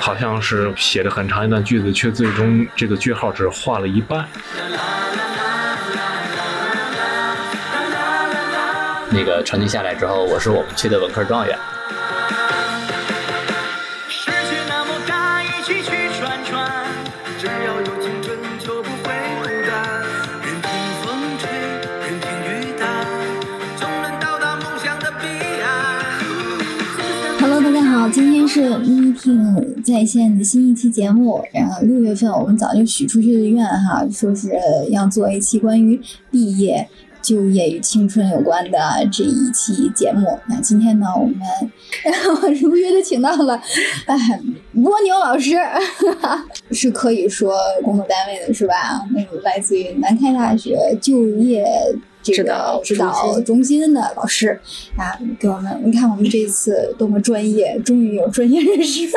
好像是写了很长一段句子，却最终这个句号只画了一半。那个成绩下来之后，我是我们区的文科状元。是 Meeting 在线的新一期节目。然后六月份我们早就许出去的愿哈，说是要做一期关于毕业、就业与青春有关的这一期节目。那今天呢，我们 如约的请到了哎蜗牛老师，是可以说工作单位的是吧？那个来自于南开大学就业。这个指导指导中心的老师啊，给我们，你看我们这一次多么专业，终于有专业人士了，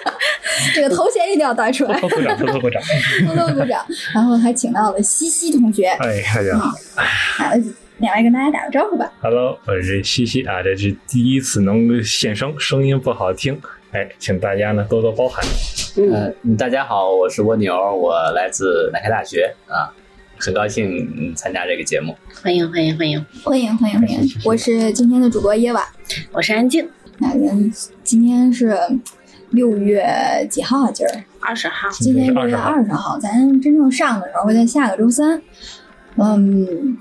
这个头衔一定要带出来，偷偷鼓掌，偷偷鼓掌。多多鼓掌。然后还请到了西西同学，哎，大家好啊，两位跟大家打个招呼吧。，Hello，我是西西啊，这是第一次能现声，声音不好听，哎，请大家呢多多包涵。呃，嗯大家好，我是蜗牛，我来自南开大学啊，很高兴嗯参加这个节目。欢迎欢迎欢迎，欢迎欢迎欢迎！我是今天的主播耶娃。我是安静，那咱今天是六月几号啊？今儿二十号，今天六月二十号，咱真正上的时候会在下个周三。嗯，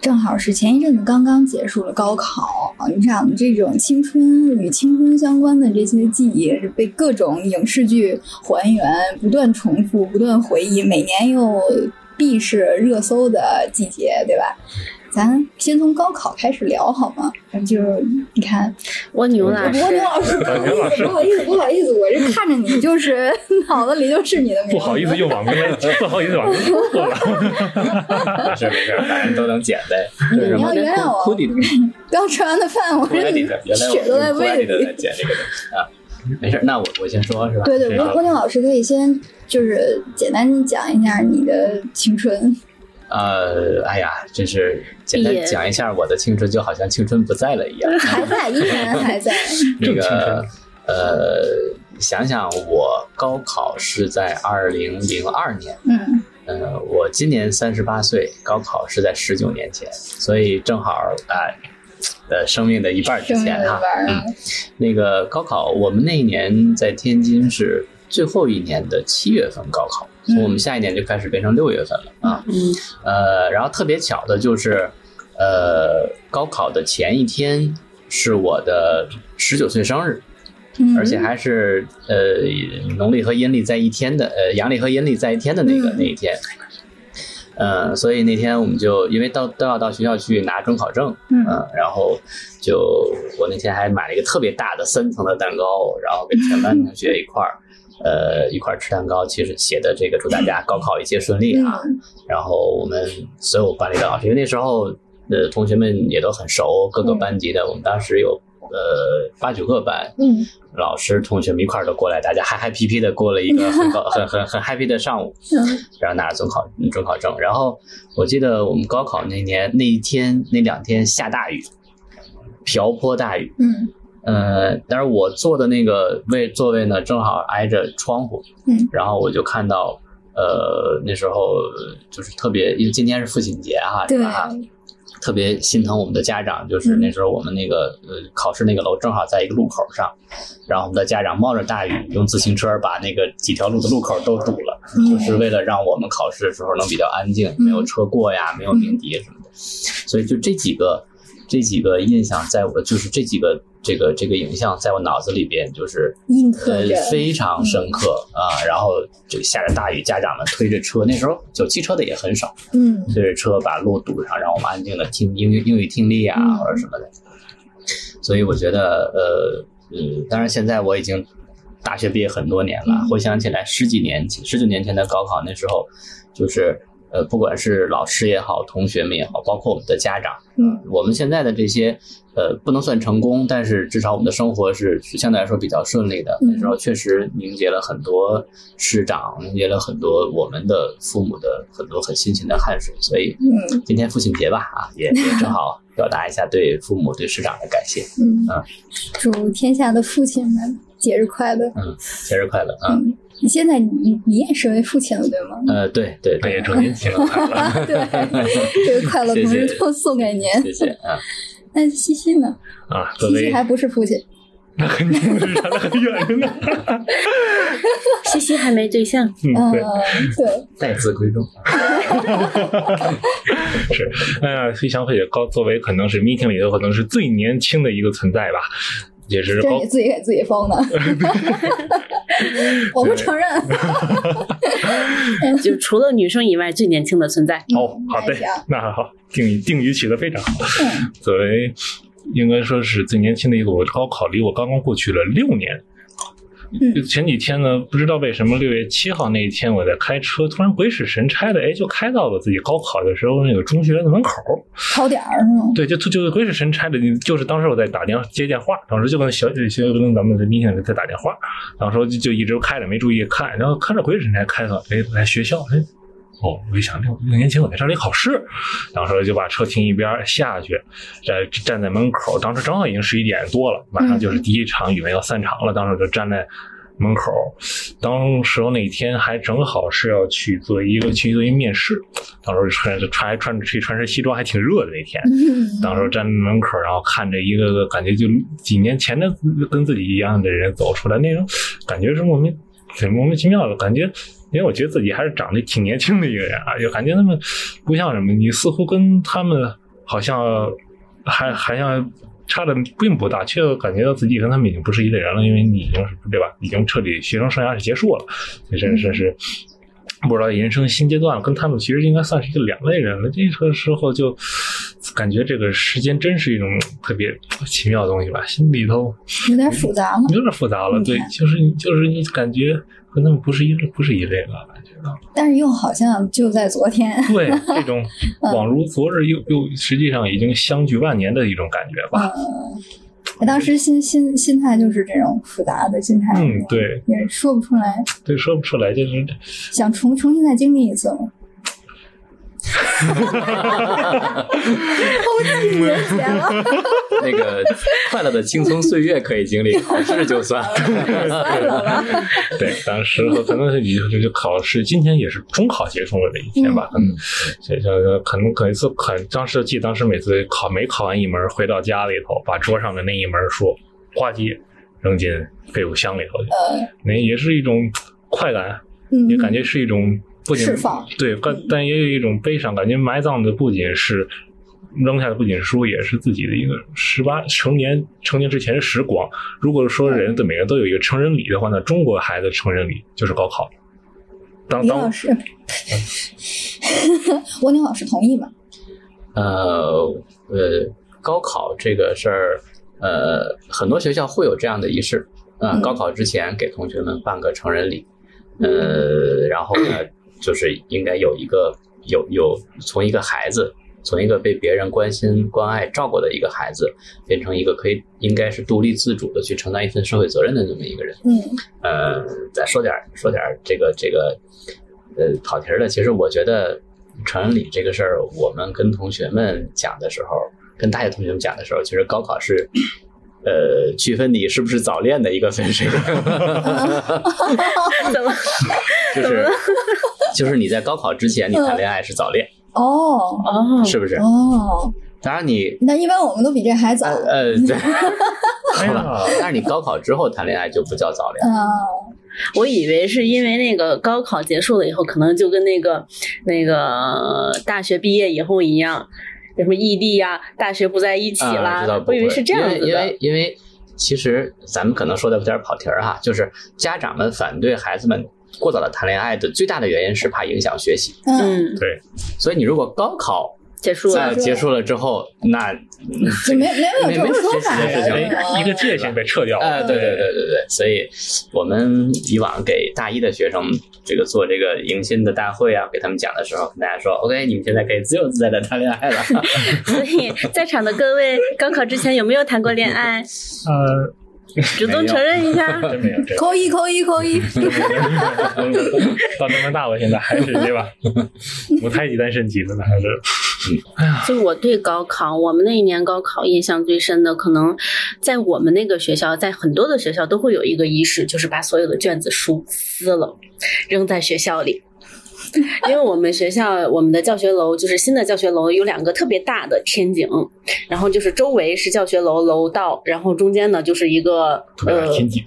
正好是前一阵子刚刚结束了高考，你想这种青春与青春相关的这些记忆是被各种影视剧还原，不断重复，不断回忆，每年又必是热搜的季节，对吧？咱先从高考开始聊好吗？就是你看，蜗牛老师蜗，牛老师，不好意思，不好意思，不好意思，我这看着你就是 脑子里就是你的名字。不好意思，又网名了，不好意思，网名错了。没事没事，反正都能捡呗。你你要原谅我刚吃完的饭，我这血都在胃里的在。捡这个东西啊。没事，那我我先说是吧？对对，这个蜗蜗牛老师可以先就是简单讲一下你的青春。呃，哎呀，真是简单讲一下我的青春，就好像青春不在了一样。还在，依然还在。那正青春个呃，想想我高考是在二零零二年，嗯，呃，我今年三十八岁，高考是在十九年前，所以正好啊，呃，生命的一半儿之前哈。嗯，那个高考，我们那一年在天津是最后一年的七月份高考，从我们下一年就开始变成六月份了啊。嗯，呃，然后特别巧的就是，呃，高考的前一天是我的十九岁生日，嗯而且还是呃农历和阴历在一天的，呃阳历和阴历在一天的那个、嗯那一天。呃，所以那天我们就因为到都要到学校去拿准考证，嗯呃然后就我那天还买了一个特别大的三层的蛋糕，然后跟全班同学一块儿，呃一块儿吃蛋糕，其实写的这个祝大家高考一切顺利啊。嗯然后我们所有班里的老师，因为那时候呃同学们也都很熟，各个班级的，我们当时有呃八九个班，嗯老师同学们一块儿都过来，大家嗨嗨皮皮的过了一个 很高很很很 happy 的上午，嗯然后拿着准考准考证。然后我记得我们高考那年那一天那两天下大雨，瓢泼大雨。嗯呃，但是我坐的那个位座位呢，正好挨着窗户，嗯，然后我就看到，呃，那时候就是特别，因为今天是父亲节哈，对是吧？特别心疼我们的家长，就是嗯。那时候我们那个呃考试那个楼正好在一个路口上，然后我们的家长冒着大雨用自行车把那个几条路的路口都堵了，嗯就是为了让我们考试的时候能比较安静，没有车过呀，没有鸣笛什么的，所以就这几个这几个印象在我就是这几个这个这个影像在我脑子里边就是呃印刻着非常深刻啊，然后这个下着大雨，家长们推着车，那时候有汽车的也很少，嗯。推着车把路堵上，让我们安静的听英语英语听力啊，嗯。或者什么的。所以我觉得，呃，嗯，当然现在我已经大学毕业很多年了，嗯。回想起来十几年前、十九年前的高考，那时候就是呃，不管是老师也好，同学们也好，包括我们的家长，嗯，我们现在的这些呃，不能算成功，但是至少我们的生活是是相对来说比较顺利的。嗯那时候确实凝结了很多师长，凝结了很多我们的父母的很多很辛勤的汗水。所以嗯今天父亲节吧，啊，也也 正好表达一下对父母、对师长的感谢。嗯啊，祝天下的父亲们节日快乐。嗯，节日快乐啊！嗯，你现在你你也是位父亲了，对吗？呃，对对对那也，祝您节日快乐。对，这个快乐同时都送给您。谢谢啊。那西西呢？啊，西西还不是父亲。那肯定是差得很远着呢。西西还没对象，嗯，嗯对，，对，待字闺中。是，哎呀，飞翔会也高，作为可能是 meeting 里头可能是最年轻的一个存在吧，也是高这是你自己给自己封的。我不承认。就除了女生以外最年轻的存在。哦，好的那好，定语定语起的非常好。嗯作为应该说是最年轻的一个，我高考离我刚刚过去了六年。嗯就前几天呢，不知道为什么六月七号那一天，我在开车，突然鬼使神差的，哎，就开到了自己高考的时候那个中学的门口。考点儿是吗？对，就就鬼使神差的，就是当时我在打电话接电话，当时就跟小小跟咱们的明显在打电话，当时就就一直开着没注意看，然后看着鬼使神差开到哎来学校，哎哦，我一想六六年前我在这里考试，当时就把车停一边下去，站站在门口，当时正好已经十一点多了，马上就是第一场语文要散场了，当时就站在。门口，当时候那天还正好是要去做一个去做一面试，当时穿着穿还穿着去穿身西装，还挺热的那天。嗯 当时站在门口，然后看着一个个感觉就几年前的跟自己一样的人走出来，那种感觉是莫名很莫名其妙的感觉。因为我觉得自己还是长得挺年轻的一个人啊，就感觉他们不像什么，你似乎跟他们好像还还像差的并不大，却感觉到自己跟他们已经不是一类人了，因为你已经是对吧？已经彻底学生生涯是结束了，这真是是。不知道人生新阶段，跟他们其实应该算是一个两类人了。这个时候就感觉这个时间真是一种 特别奇妙的东西吧，心里头有点复杂了。有点复杂了。对，就是你就是你感觉和他们不是一不是一类了，感觉到。但是又好像就在昨天。对，这种恍如昨日，又又实际上已经相距万年的一种感觉吧。嗯，我当时心心心态就是这种复杂的心态。嗯，对，也说不出来，对，说不出来，就是想重重新再经历一次吗？后几年前了，那个快乐的青葱岁月可以经历，考试就算。对，当时可能是就就考试，今天也是中考结束了的一天吧，可能这这可能可一次可当时记当时每次考没考完一门，回到家里头，把桌上的那一门书呱唧扔进废物箱里头去，那也是一种快感，也感觉是一种不仅释放对，但但也有一种悲伤，感觉埋葬的不仅是扔下的不仅是书，也是自己的一个十八成年成年之前的时光。如果说人的每个人都有一个成人礼的话，那中国孩子成人礼就是高考。当当李老师，蜗牛老师同意吗？呃呃，高考这个事儿，呃，很多学校会有这样的仪式啊、嗯高考之前给同学们办个成人礼，呃，然后呢，就是应该有一个有有从一个孩子，从一个被别人关心、关爱、照顾的一个孩子，变成一个可以应该是独立自主的去承担一份社会责任的这么一个人。嗯呃，再说点儿说点儿这个这个呃跑题儿的，其实我觉得成人礼这个事儿，我们跟同学们讲的时候，跟大学同学们讲的时候，其实高考是。呃，区分你是不是早恋的一个分水岭，怎么？就是就是你在高考之前你谈恋爱是早恋，哦哦，是不是？哦，当然你那一般我们都比这还早。呃呃，对，哎好吧呀，但是你高考之后谈恋爱就不叫早恋，啊，我以为是因为那个高考结束了以后，可能就跟那个那个大学毕业以后一样，什么异地呀、大学不在一起啊，啦。我以为是这样子因为因为。因为其实咱们可能说的有点跑题儿哈，就是家长们反对孩子们过早的谈恋爱的最大的原因是怕影响学习，嗯嗯，对，所以你如果高考结束了。结束了之后，那就没没有没有说法了哎，一个界限被撤掉了。哎，对对对对对，所以我们以往给大一的学生这个做这个迎新的大会啊，给他们讲的时候，跟大家说，OK，你们现在可以自由自在的谈恋爱了。所以在场的各位，高考之前有没有谈过恋爱？呃，主动承认一下。真没有这个。扣一扣一扣一，到这么大，我现在还是对吧？我太几单身级了呢？还是就我对高考，我们那一年高考印象最深的，可能在我们那个学校，在很多的学校都会有一个仪式，就是把所有的卷子书撕了，扔在学校里。因为我们学校我们的教学楼就是新的教学楼有两个特别大的天井，然后就是周围是教学楼楼道，然后中间呢就是一个天井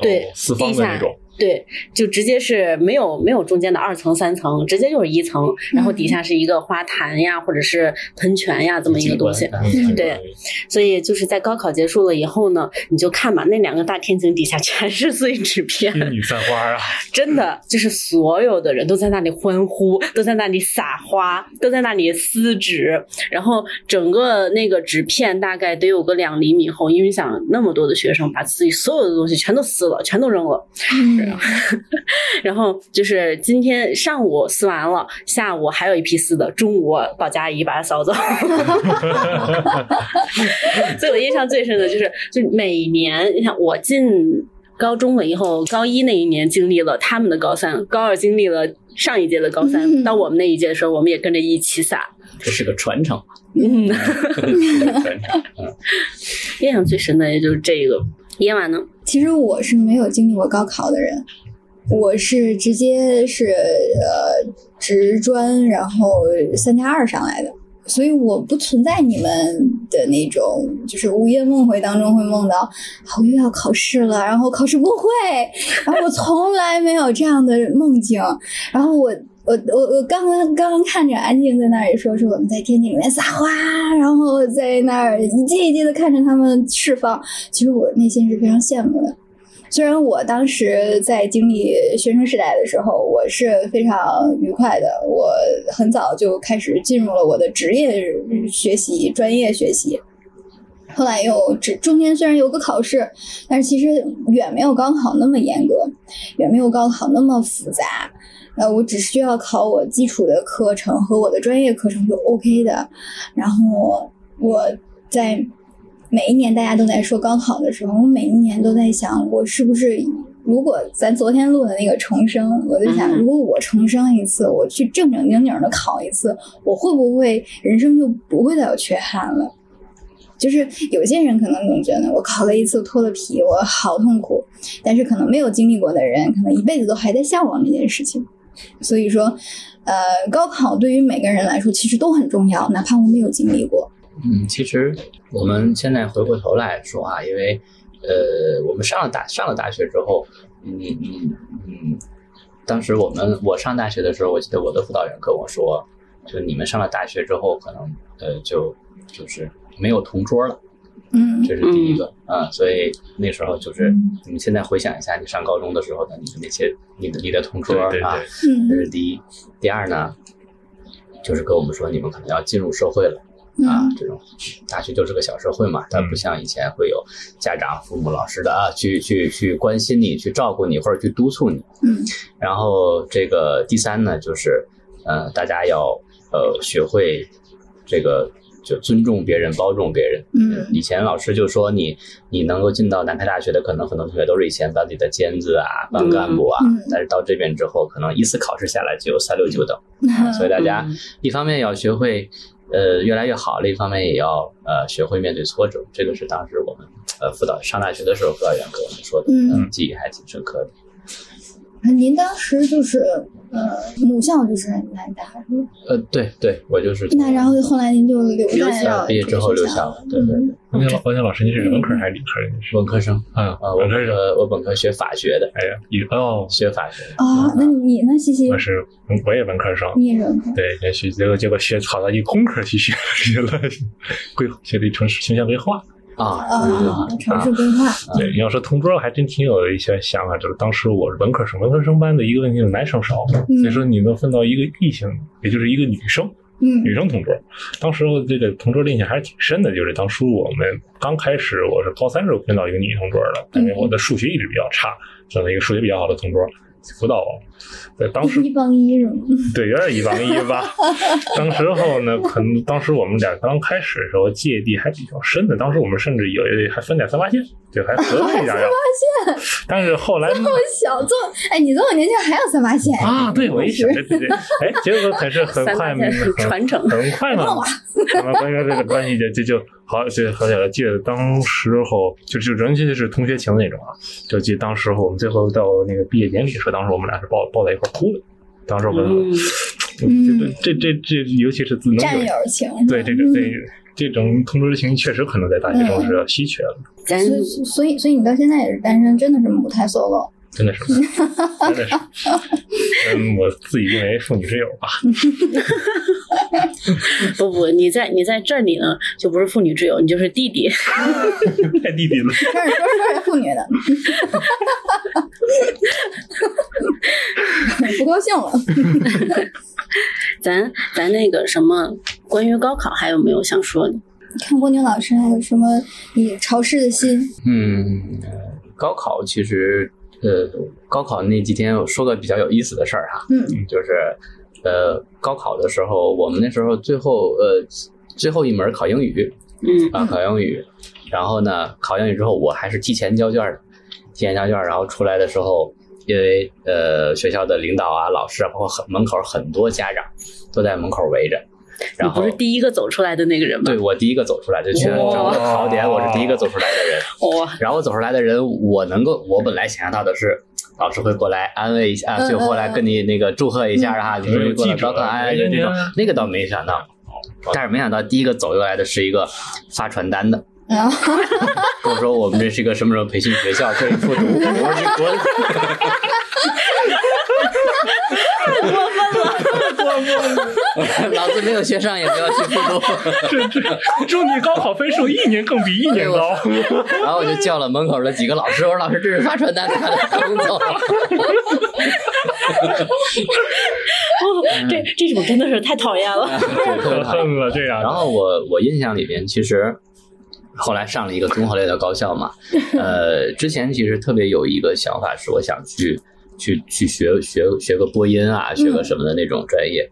对四方地下的那种。对，就直接是没有没有中间的二层三层，直接就是一层，然后底下是一个花坛呀，或者是喷泉呀这么一个东西。嗯对，所以就是在高考结束了以后呢，你就看吧，那两个大天井底下全是碎纸片，天女散花啊！真的就是所有的人都在那里欢呼，都在那里撒花，都在那里撕纸，然后整个那个纸片大概得有个两厘米厚，因为想那么多的学生把自己所有的东西全都撕了，全都扔了。嗯 然后就是今天上午撕完了，下午还有一批撕的，中午保洁阿姨把它扫走。所以我印象最深的就是，就每年你看我进高中了以后，高一那一年经历了他们的高三，高二经历了上一届的高三，嗯到我们那一届的时候，我们也跟着一起撒。这是个传承，嗯，这 是个传承。印象最深的也就是这个。夜晚呢？其实我是没有经历过高考的人，我是直接是呃职专，然后三加二上来的，所以我不存在你们的那种就是午夜梦回当中会梦到，我又要考试了，然后考试不会，然后我从来没有这样的梦境，然后我。我我我刚刚刚刚看着安静在那里说说我们在天地里面撒花，然后在那儿一届一届的看着他们释放，其实我内心是非常羡慕的。虽然我当时在经历学生时代的时候，我是非常愉快的，我很早就开始进入了我的职业学习、专业学习。后来又只中间虽然有个考试，但是其实远没有高考那么严格，远没有高考那么复杂。呃，我只需要考我基础的课程和我的专业课程就 OK 的。然后我在每一年大家都在说高考的时候，我每一年都在想，我是不是如果咱昨天录的那个重生，我就想，嗯如果我重生一次，我去正正经经的考一次，我会不会人生就不会再有缺憾了？就是有些人可能总觉得我考了一次脱了皮，我好痛苦，但是可能没有经历过的人，可能一辈子都还在向往这件事情。所以说，呃，高考对于每个人来说其实都很重要，哪怕我没有经历过。嗯，其实我们现在回过头来说啊，因为呃，我们上了大上了大学之后，嗯嗯嗯，当时我们我上大学的时候，我记得我的辅导员跟我说，就你们上了大学之后，可能呃就就是没有同桌了，嗯这是第一个啊、所以那时候就是你们现在回想一下，你上高中的时候的你的那些你的你的同桌啊，这嗯是第一。第二呢，就是跟我们说你们可能要进入社会了。啊嗯，这种大学就是个小社会嘛，它不像以前会有家长、父母、老师的啊，去去去关心你、去照顾你或者去督促你。嗯然后这个第三呢，就是呃，大家要呃学会这个就尊重别人、包容别人。嗯以前老师就说你你能够进到南开大学的，可能很多同学都是以前班里的尖子啊、班干部啊，嗯嗯但是到这边之后，可能一次考试下来就有三六九等。啊所以大家嗯一方面要学会呃越来越好，另一方面也要呃学会面对挫折。这个是当时我们呃辅导上大学的时候辅导员跟我们说的，嗯记忆还挺深刻的。您当时就是呃母校就是南大是吧？呃，对对，我就是那然后后来您就留留在了呃毕业之后留下了，对对对，王天老王天老师，您是文科还是理科？你是文科生啊，啊，我本文科生。我本科学法学的，哎呀，你哦，学法学的。啊，那你呢，西西我？是我也文科生，你也文科？对，也许结果结果学考到一工科去学 学了规学的城市形象规划。啊，啊，城市规划。对，你要说同桌，还真挺有一些想法。就是当时我是文科生，文科生班的一个问题是男生少，所以说你能分到一个异性，也就是一个女生，嗯女生同桌。当时我这个同桌的印象还是挺深的，就是当初我们刚开始，我是高三时候分到一个女同桌的，因为我的数学一直比较差，找了一个数学比较好的同桌辅导我。在当时一帮一是吗？对，有点一帮一吧。当时候呢，可能当时我们俩刚开始的时候芥蒂还比较深的，当时我们甚至有一还分点三八线，就还合了一下。但是后来这么小，这么哎，你这么年轻还有三八线啊？对，我一想，对对对，哎，结果可是很快，很传承，很快嘛，咱们关于这个关系就就就好，就好起来。记得当时候就就完全就是同学情那种啊，就记得当时候我们最后到那个毕业典礼的时候，当时我们俩是抱抱在一块哭的。当时我们，嗯，这这这，尤其是能战友情，对这个对这种同桌的情谊，确实可能在大学中是稀缺的。所以所以所以你到现在也是单身，真的是母胎 solo。真的是，真的是，嗯，我自己认为妇女之友吧。不不，你在你在这里呢，就不是妇女之友，你就是弟弟。太弟弟了。开始说说是妇女的，不高兴了。咱咱那个什么，关于高考还有没有想说的？看郭宁老师还有什么你潮湿的心？嗯，高考其实。呃，高考那几天我说个比较有意思的事儿哈，嗯，就是呃，高考的时候，我们那时候最后呃最后一门考英语，嗯啊考英语，然后呢考英语之后，我还是提前交卷的，提前交卷，然后出来的时候，因为呃学校的领导啊、老师啊，包括很门口很多家长都在门口围着。然后你不是第一个走出来的那个人吗？对，我第一个走出来，就全整个考点我是第一个走出来的人。哇！然后走出来的人，我能够，我本来想象到的是，老师会过来安慰一下，就过来跟你那个祝贺一下啊，就是过来高考哎，就这种，那个倒没想到。但是没想到，第一个走过来的是一个发传单的，跟我说我们这是一个什么什么培训学校，可以复读。我说你滚！太过分了，太过分了！老子没有学上，也不要去复读。这这，祝你高考分数一年更比一年高。然后我就叫了门口的几个老师，我说老师这是发传单的。这这种真的是太讨厌了，可恨了这样。然后我我印象里边，其实后来上了一个综合类的高校嘛，呃，之前其实特别有一个想法，是我想去。去去学学学个播音啊，学个什么的那种专业，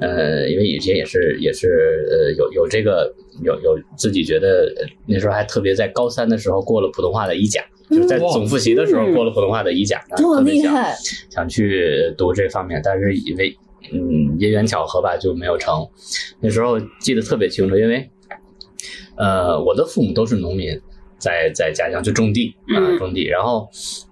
呃，因为以前也是也是呃有有这个有有自己觉得那时候还特别在高三的时候过了普通话的一甲，就是在总复习的时候过了普通话的一甲，这么厉害，想去读这方面，但是因为嗯因缘巧合吧就没有成。那时候记得特别清楚，因为呃我的父母都是农民。在在家乡去种地啊，种地。然后，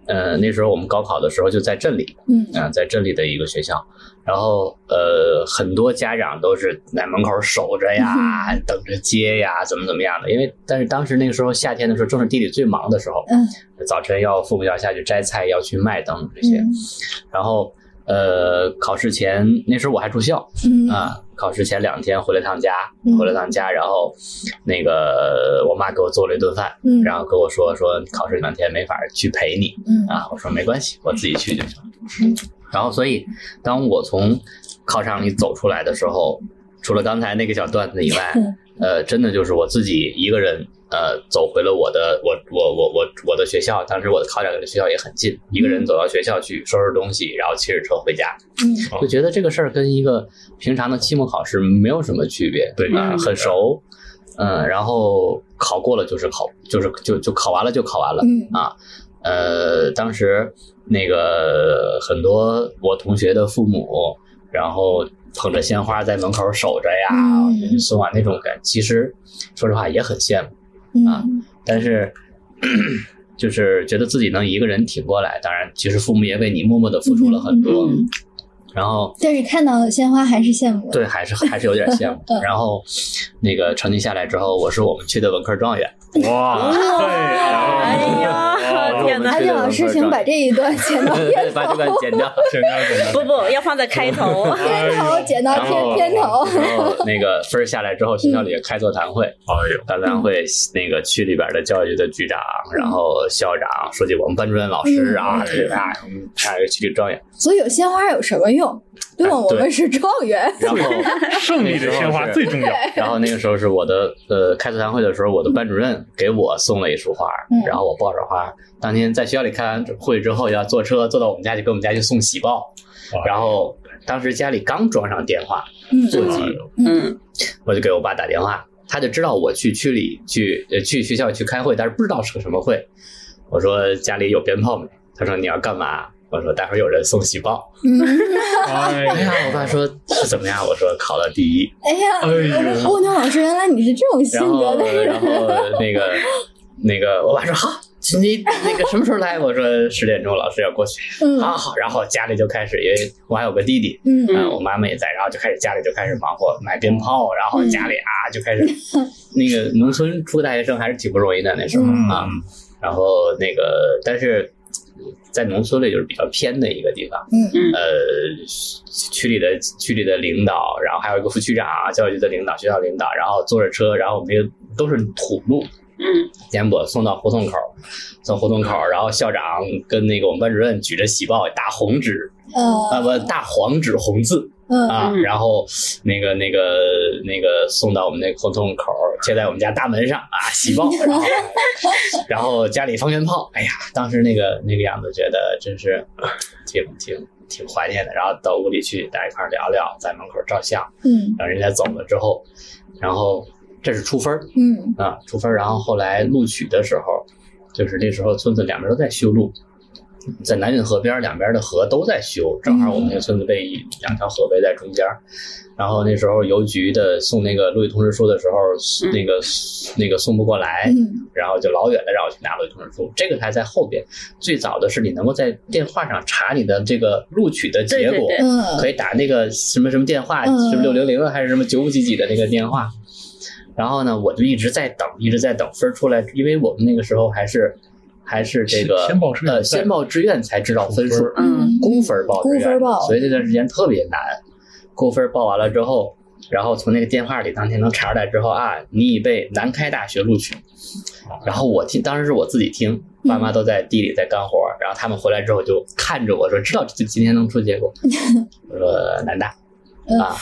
呃，那时候我们高考的时候就在镇里，嗯啊，在镇里的一个学校。然后，呃，很多家长都是在门口守着呀，等着接呀，怎么怎么样的。因为，但是当时那个时候夏天的时候，正是地里最忙的时候，嗯，早晨要父母要下去摘菜，要去卖等等这些。然后，呃，考试前那时候我还住校，嗯啊。考试前两天回了趟家，回了趟家，然后那个我妈给我做了一顿饭，嗯，然后跟我说说考试两天没法去陪你，嗯啊，我说没关系，我自己去就行。嗯，然后所以当我从考场里走出来的时候，除了刚才那个小段子以外，呃，真的就是我自己一个人。呃，走回了我的我我我我我的学校，当时我的考点离学校也很近，一个人走到学校去收拾东西，然后骑着车回家，嗯，就觉得这个事儿跟一个平常的期末考试没有什么区别，对啊，很熟，嗯，然后考过了就是考，就是就就考完了就考完了，嗯啊，呃，当时那个很多我同学的父母，然后捧着鲜花在门口守着呀，送啊那种感，其实说实话也很羡慕。啊，但是 就是觉得自己能一个人挺过来，当然，其实父母也为你默默的付出了很多。嗯、然后，但是看到鲜花还是羡慕，对，还是 还是有点羡慕。然后，那个成绩下来之后，我是我们区的文科状元。哇，对，哎呀，天哪！阿健老师，请把这一段 剪 到片头，把这段剪掉，剪掉，剪掉。不不，要放在开头，开头剪到片片头。然后那个分下来之后，学校里开座谈会，哎呦，开座谈会，那个区里边的教育局的局长，然后校长，说起我们班主任老师啊，这啊，我们还有区里状元。所以有鲜花有什么用？用，哎对我们是状元。然后胜利的鲜花最重要。然后那个时候是我的呃开座谈会的时候，我的班主任给我送了一束花，嗯然后我抱着花，当天在学校里开完会之后要坐车坐到我们家去给我们家去送喜报，然后当时家里刚装上电话嗯座机，嗯我就给我爸打电话，他就知道我去区里去呃去学校去开会，但是不知道是个什么会。我说家里有鞭炮没？他说你要干嘛？我说待会儿有人送喜报。嗯，哎哎呀，我爸说是怎么样？我说考了第一。哎呀，哎呦，欧牛老师，原来你是这种性格的人。然后那个那个我爸说好，你那个什么时候来？我说十点钟老师要过去。嗯好好，然后家里就开始，因为我还有个弟弟，嗯嗯，我妈妈也在，然后就开始家里就开始忙活买鞭炮，然后家里啊就开始，那个农村出个大学生还是挺不容易的那时候嗯啊，然后那个但是在农村里就是比较偏的一个地方，嗯。呃，区里的区里的领导，然后还有一个副区长、教育局的领导、学校领导，然后坐着车，然后我们也都是土路，嗯。颠簸送到胡同口，从胡同口，然后校长跟那个我们班主任举着喜报，大红纸啊呃不大黄纸红字嗯。啊，嗯。然后那个那个那个送到我们那胡同口，贴在我们家大门上啊，喜报，然后然后家里放鞭炮，哎呀，当时那个那个样子，觉得真是挺挺挺怀念的。然后到屋里去，大家一块聊聊，在门口照相，嗯然后人家走了之后，然后这是出分儿嗯啊，出分儿。然后后来录取的时候，就是那时候村子两边都在修路，在南运河边儿两边的河都在修，正好我们那个村子被两条河围在中间儿。然后那时候邮局的送那个录取通知书的时候，那个那个送不过来，嗯然后就老远的让我去拿录取通知书。这个还在后边，最早的是你能够在电话上查你的这个录取的结果，可以打那个什么什么电话，嗯是六零零还是什么九五几几的那个电话？然后呢，我就一直在等，一直在等分儿出来，因为我们那个时候还是还是这个先先报志愿呃先报志愿才知道分数，嗯估分儿报志愿，估分报所以那段时间特别难。估分儿报完了之后，然后从那个电话里当天能查出来之后啊，你已被南开大学录取。然后我听，当时是我自己听，爸妈都在地里在干活，然后他们回来之后就看着我说，知道这今天能出结果。我说南大嗯啊，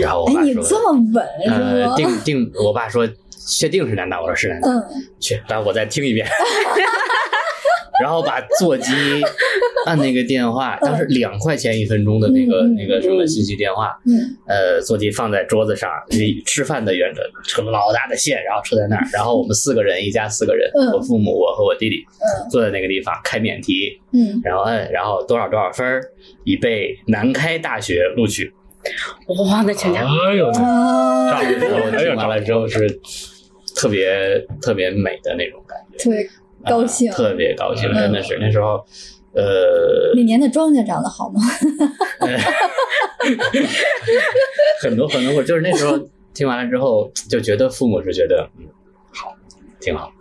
然后我哎，爸说，你这么稳是呃，吗？定定，我爸说确定是南大，我说是南大，嗯。去，但我再听一遍。然后把座机按那个电话，当时两块钱一分钟的那个那个什么信息电话，嗯。呃，座机放在桌子上，离吃饭的远着，扯老大的线，然后车在那儿，然后我们四个人，一家四个人，嗯我父母，我和我弟弟嗯坐在那个地方开免提，嗯然后摁，然后多少多少分儿，已被南开大学录取。哇，那全家哎呦，啊，炸然后哎呀听完了之后是特别特别美的那种感觉，特别高兴啊。特别高兴，嗯真的是那时候，呃，那年的庄稼长得好吗？很多很多，就是那时候听完了之后，就觉得父母是觉得嗯好，挺好。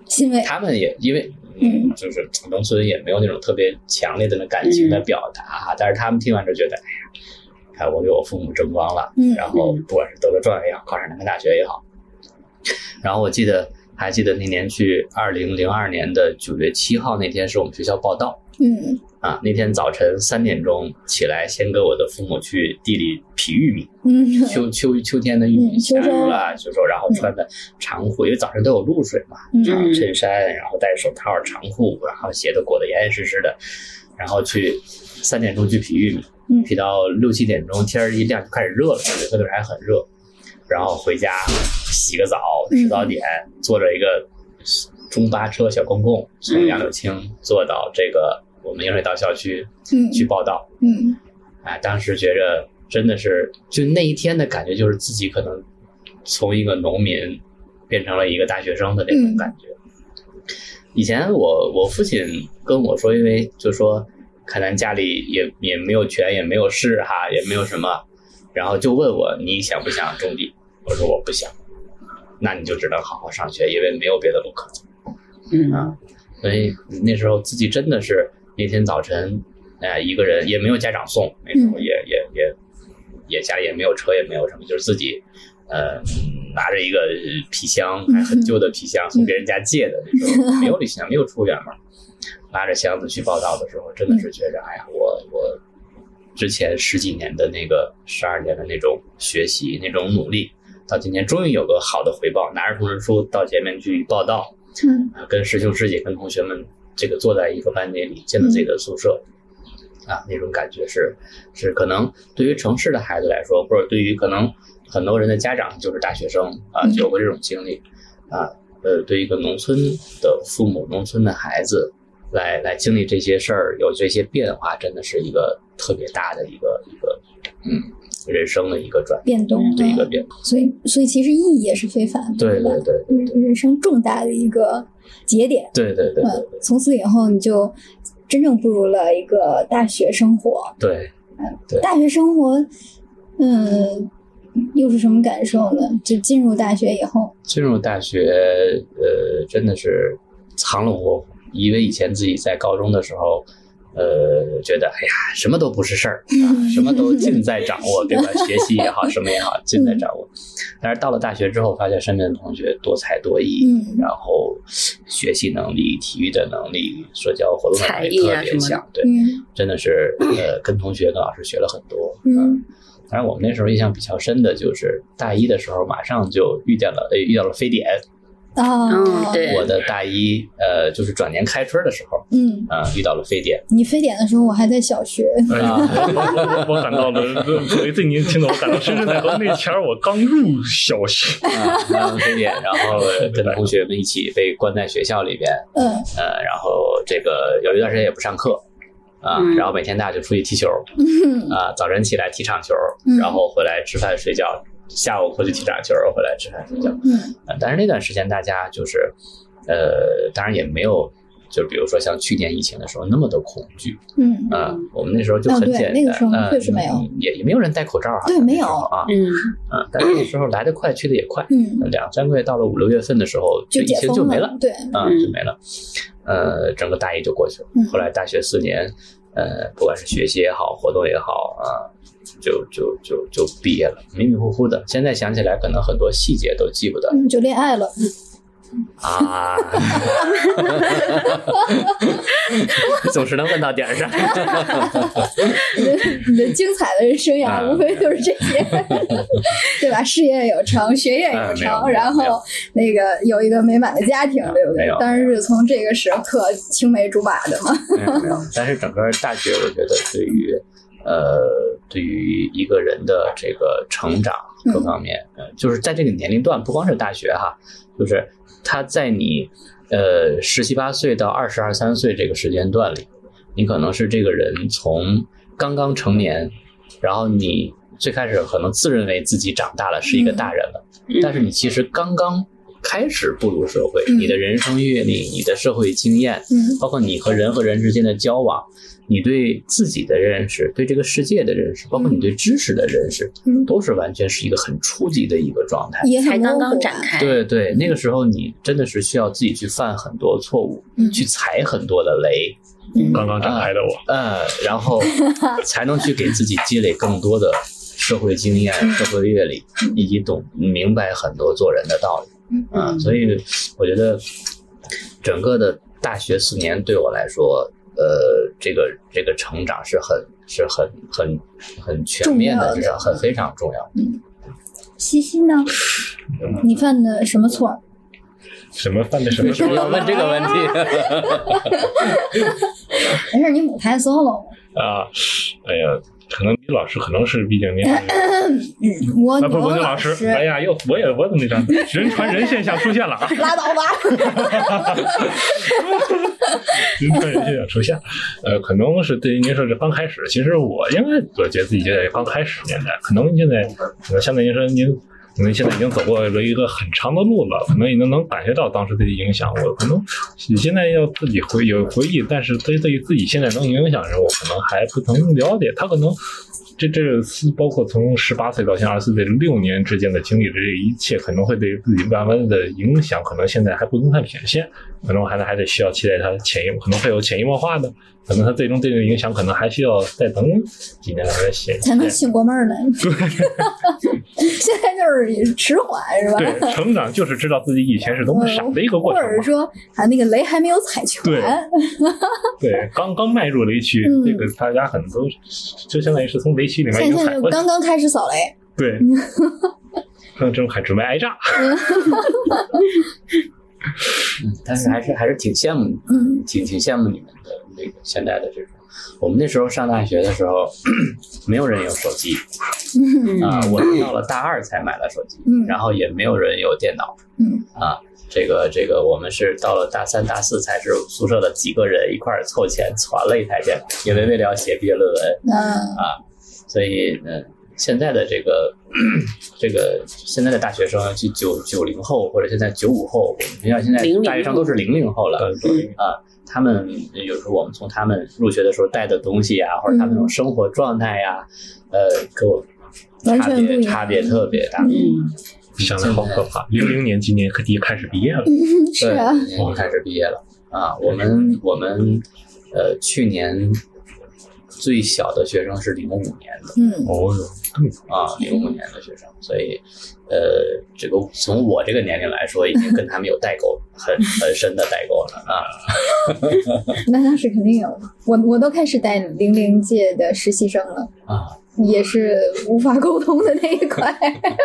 他们也因为嗯就是农村也没有那种特别强烈的那感情的表达哈，但是他们听完就觉得，哎呀，看我给我父母争光了。嗯然后不管是得了状元也好，考上南开大学也好，然后我记得还记得那年去二零零二年的九月七号那天是我们学校报道。嗯。啊，那天早晨三点钟起来，先跟我的父母去地里劈玉米，嗯。秋。秋秋天的玉米嗯秋收下熟了，就说，然后穿的长裤，因为早晨都有露水嘛，衬衫，然后戴手套、长裤，然后鞋都裹得严严实实的，然后去三点钟去劈玉米，嗯劈到六七点钟，天儿一亮就开始热了，那会儿还很热，然后回家洗个澡，吃早点，坐着一个中巴车小公共从杨柳青坐到这个我们盐水道校区嗯去报道。嗯哎，当时觉着真的是，就那一天的感觉，就是自己可能从一个农民变成了一个大学生的那种感觉。以前我我父亲跟我说，因为就说可能家里也也没有权，也没有势哈，也没有什么，然后就问我你想不想种地？我说我不想，那你就只能好好上学，因为没有别的路可走。嗯。啊，所以那时候自己真的是那天早晨，哎、一个人也没有家长送，那时候也、也也也家里也没有车，也没有什么，就是自己呃拿着一个呃皮箱，还很旧的皮箱，从别人家借的，那时候没有旅行，没有出远门，拉着箱子去报道的时候，真的是觉着，哎呀，我我之前十几年的那个十二年的那种学习、那种努力，到今天终于有个好的回报，拿着通知书到前面去报道，嗯。啊，跟师兄师姐、跟同学们这个坐在一个班级里，进了自己的宿舍，啊，那种感觉是是可能对于城市的孩子来说，或者对于可能很多人的家长就是大学生啊，嗯。有过这种经历啊，呃，对于一个农村的父母、农村的孩子来来经历这些事儿，有这些变化，真的是一个特别大的一个一个嗯人生的一个转变，对一个嗯变化，所以所以其实意义也是非凡的，对吧对？对嗯人生重大的一个节点。对对对对嗯，从此以后你就真正步入了一个大学生活。对。对大学生活，嗯，又是什么感受呢？就进入大学以后，进入大学，呃，真的是藏龙卧虎。因为以前自己在高中的时候，呃，觉得哎呀，什么都不是事儿啊，什么都尽在掌握，对吧？学习也好，什么也好，尽在掌握。但是到了大学之后，发现身边的同学多才多艺，嗯然后学习能力、体育的能力、社交活动能力特别强，对，嗯真的是呃，跟同学、跟老师学了很多，嗯当然，我们那时候印象比较深的就是大一的时候，马上就遇见了，呃，遇到了非典。啊，嗯对。我的大一，呃，就是转年开春的时候，嗯，啊、遇到了非典。你非典的时候，我还在小学，哎呀，我我我感到了，作为最年轻的我感到深深的和那前儿我刚入小学，啊，然后非典，然后跟同学们一起被关在学校里边，嗯。呃，然后这个有一段时间也不上课，啊，嗯。然后每天大家就出去踢球，嗯。啊，早晨起来踢场球，嗯。然后回来吃饭睡觉，下午回去踢打球，回来吃饭睡觉。嗯。呃，但是那段时间大家就是，呃，当然也没有，就比如说像去年疫情的时候那么的恐惧，嗯。啊、我们那时候就很简单，那个时候呃确实没有。嗯也也没有人戴口罩啊，对没有。啊，嗯。嗯，但是那时候来得快，去得也快，嗯，两三个月到了五六月份的时候，就疫情就没了，，对，啊，嗯。就没了，呃，整个大一就过去了。嗯。后来大学四年，呃，不管是学习也好，活动也好啊，就就就就毕业了，迷迷糊糊的。现在想起来，可能很多细节都记不得嗯就恋爱了，啊。总是能问到点儿上。你的精彩的人生涯啊无非就是这些，对吧？事业有成，学业有成，然后那个有一个美满的家庭，对不对？当然是从这个时刻青梅竹马的嘛。没有没有，但是整个大学，我觉得对于呃，对于一个人的这个成长各方面，呃，就是在这个年龄段，不光是大学哈，就是他在你呃十七八岁到二十二三岁这个时间段里，你可能是这个人从刚刚成年，然后你最开始可能自认为自己长大了，是一个大人了，但是你其实刚刚开始步入社会，嗯。你的人生阅历、你的社会经验，嗯。包括你和人和人之间的交往，你对自己的认识、对这个世界的认识，包括你对知识的认识，嗯。都是完全是一个很初级的一个状态。也才刚刚展开，对对，那个时候你真的是需要自己去犯很多错误，嗯。去踩很多的雷，嗯。刚刚展开的我，呃，然后 才能去给自己积累更多的社会经验、社会阅历，以及懂明白很多做人的道理。嗯啊，所以我觉得整个的大学四年对我来说，呃，这个这个成长是很是很很很全面的，重要的至少很非常重要。西西呢？你犯的什么错？什么犯的什么为什么要问这个问题？没事，你母胎 solo。啊？哎呀，可能李老师可能是毕竟您 我啊不不，我那老师，哎呀，又我也我怎么那张，人传人现象出现了啊！拉倒吧。人传人现象出现，呃，可能是对于您说这刚开始，其实我应该我觉得自己就在刚开始年代，可能现在可能相对您说您。可能现在已经走过了一个很长的路了，可能已经能感觉到当时的影响。我可能你现在要自己回有回忆，但是对对于自己现在能影响人，我可能还不能了解。他可能这这包括从十八岁到现在二十四岁六年之间的经历的这一切，可能会对自己慢慢的影响，可能现在还不能太显现，可能还是还得需要期待它潜移，可能会有潜移默化的，可能它最终对这个影响，可能还需要再等几年才能显才能。醒过闷儿来。现在就是迟缓是吧？对，成长就是知道自己以前是多么傻的一个过程或。者说啊，那个雷还没有踩全。对对，刚刚迈入雷区，嗯这个大家很多就相当于是从雷区里面已现在就经踩过。刚刚开始扫雷。对，刚正还准备挨炸。但是还是还是挺羡慕，嗯。挺挺羡慕你们的那个现在的这种。我们那时候上大学的时候，没有人有手机。嗯。啊、我是到了大二才买了手机，嗯。然后也没有人有电脑。嗯。啊。这个这个，我们是到了大三、大四才是宿舍的几个人一块儿凑钱攒了一台电脑，因为为了要写毕业论文，那所以嗯，现在的这个 这个现在的大学生，就九九零后或者现在九五后，我们学校现在大学生都是零零后了，啊，他们有时候我们从他们入学的时候带的东西啊，或者他们那种生活状态呀，呃，给我差别差别特别大。嗯，想来好可怕！零零年今年可第一开始毕业了，是啊，对，已经开始毕业了。啊。我们我们呃去年最小的学生是零五年的。嗯。哦哟，啊，零五年的学生，所以呃，这个从我这个年龄来说，已经跟他们有代沟 很很深的代沟了啊。那当时肯定有。我我都开始带零零届的实习生了。啊，也是无法沟通的那一块，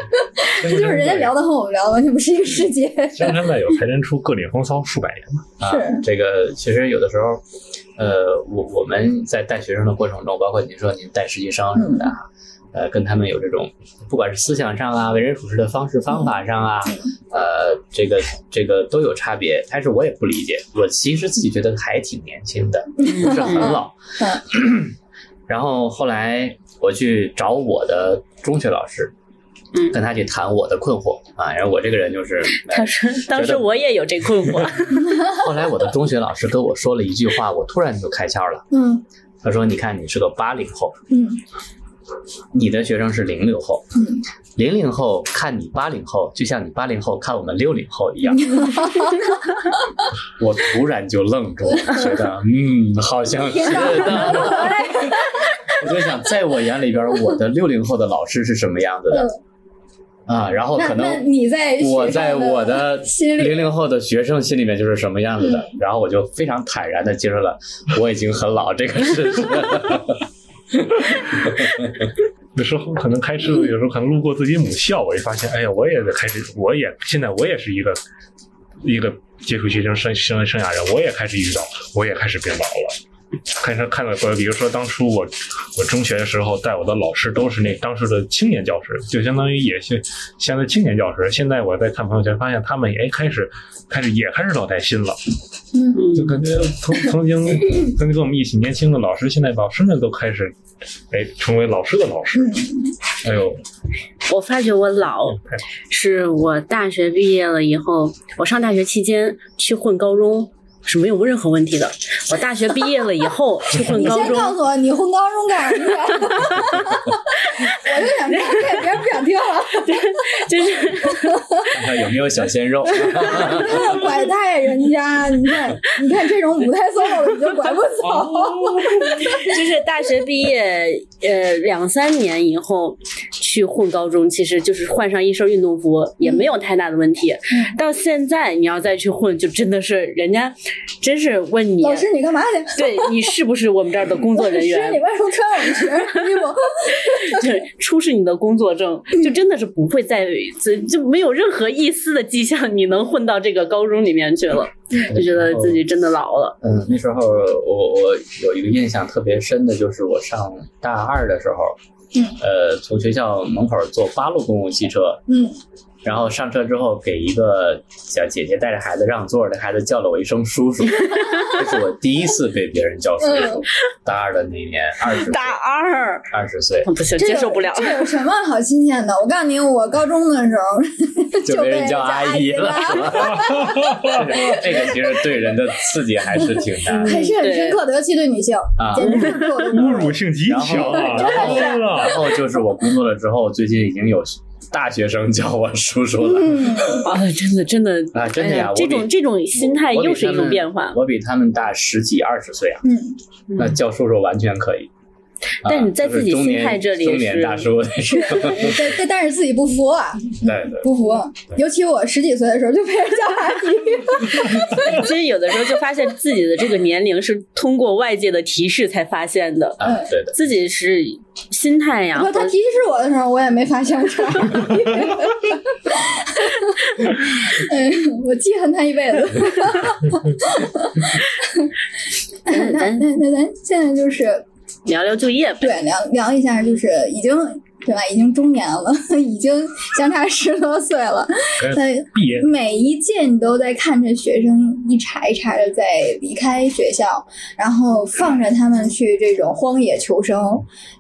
这就是人家聊的和我们聊的完全不是一个世界。江山代有才人出，各领风骚数百年嘛。啊是，这个其实有的时候，呃，我我们在带学生的过程中，包括您说您带实习生什么的啊，呃，跟他们有这种，不管是思想上啊、为人处事的方式方法上啊，呃，这个这个都有差别。但是我也不理解，我其实自己觉得还挺年轻的，不是很老。然后后来我去找我的中学老师，嗯跟他去谈我的困惑啊，然后我这个人就是，他说 当时我也有这困惑，后来我的中学老师跟我说了一句话，我突然就开窍了。嗯他说：“你看，你是个八零后，嗯你的学生是零零后，嗯，零零后看你八零后，就像你八零后看我们六零后一样。”我突然就愣住了，觉得 嗯，好像是的。我就想，在我眼里边，我的六零后的老师是什么样子的啊？然后可能你在我在我的零零后的学生心里面就是什么样子的，然后我就非常坦然的接受了我已经很老这个事实。有时候可能开车，有时候可能路过自己母校，我就发现，哎呀，我也在开始，我也现在我也是一个一个接触学生生生生涯人，我也开始遇到，我也开始变老了。看上看到过，比如说当初我我中学的时候带我的老师都是那当时的青年教师，就相当于也是现在青年教师。现在我在看朋友圈，发现他们也开始开始也开始老带新了。嗯就感觉曾曾经曾经跟我们一起年轻的老师，现在老师们都开始哎成为老师的老师。哎呦，我发觉我老太是我大学毕业了以后，我上大学期间去混高中是没有任何问题的。我大学毕业了以后 去混高中，你先告诉我，你混高中干什么去？我就想知道，这别人不想听了。就是看看有没有小鲜肉。那 拐带人家，你看，你看这种舞台 solo 的你就拐不走。就是大学毕业呃两三年以后去混高中，其实就是换上一身运动服也没有太大的问题。到现在你要再去混，就真的是人家真是问你，老师，你干嘛去？对你是不是我们这儿的工作人老师，员你？为什么穿我们学生衣服？对，出示你的工作证，就真的是不会再就就没有任何一丝的迹象，你能混到这个高中里面去了，就觉得自己真的老了。嗯，那时候我我有一个印象特别深的，就是我上大二的时候，嗯，呃，从学校门口坐八路公共汽车嗯然后上车之后给一个小姐姐带着孩子让座的孩子叫了我一声叔叔，这是我第一次被别人叫叔叔。大二的那一年，二十大二，二十岁不行，接受不了。这有什么好新鲜的？我告诉你，我高中的时候就被人叫阿姨了？这个其实对人的刺激还是挺大的还是很深刻的，尤其对女性，啊。简直是 侮辱性极强然后就是我工作了之后，最近已经有大学生叫我叔叔了。嗯，啊，真的真的啊真的呀哎我比这种这种心态又是一种他们变化。我比他们大十几二十岁啊，嗯，那叫叔叔完全可以。啊但你在自己心态这里中年是大叔 对，但但但是自己不服啊，对对，不服。尤其我十几岁的时候就被人叫阿姨，其实有的时候就发现自己的这个年龄是通过外界的提示才发现的，啊对的。自己是心态呀他提示我的时候，我也没发现我是阿姨。嗯，我记恨他一辈子。那那那咱现在就是聊聊就业呗。对聊聊一下，就是已经对吧？已经中年了，已经相差十多岁了。在每一届你都在看着学生一茬一茬的在离开学校，然后放着他们去这种荒野求生。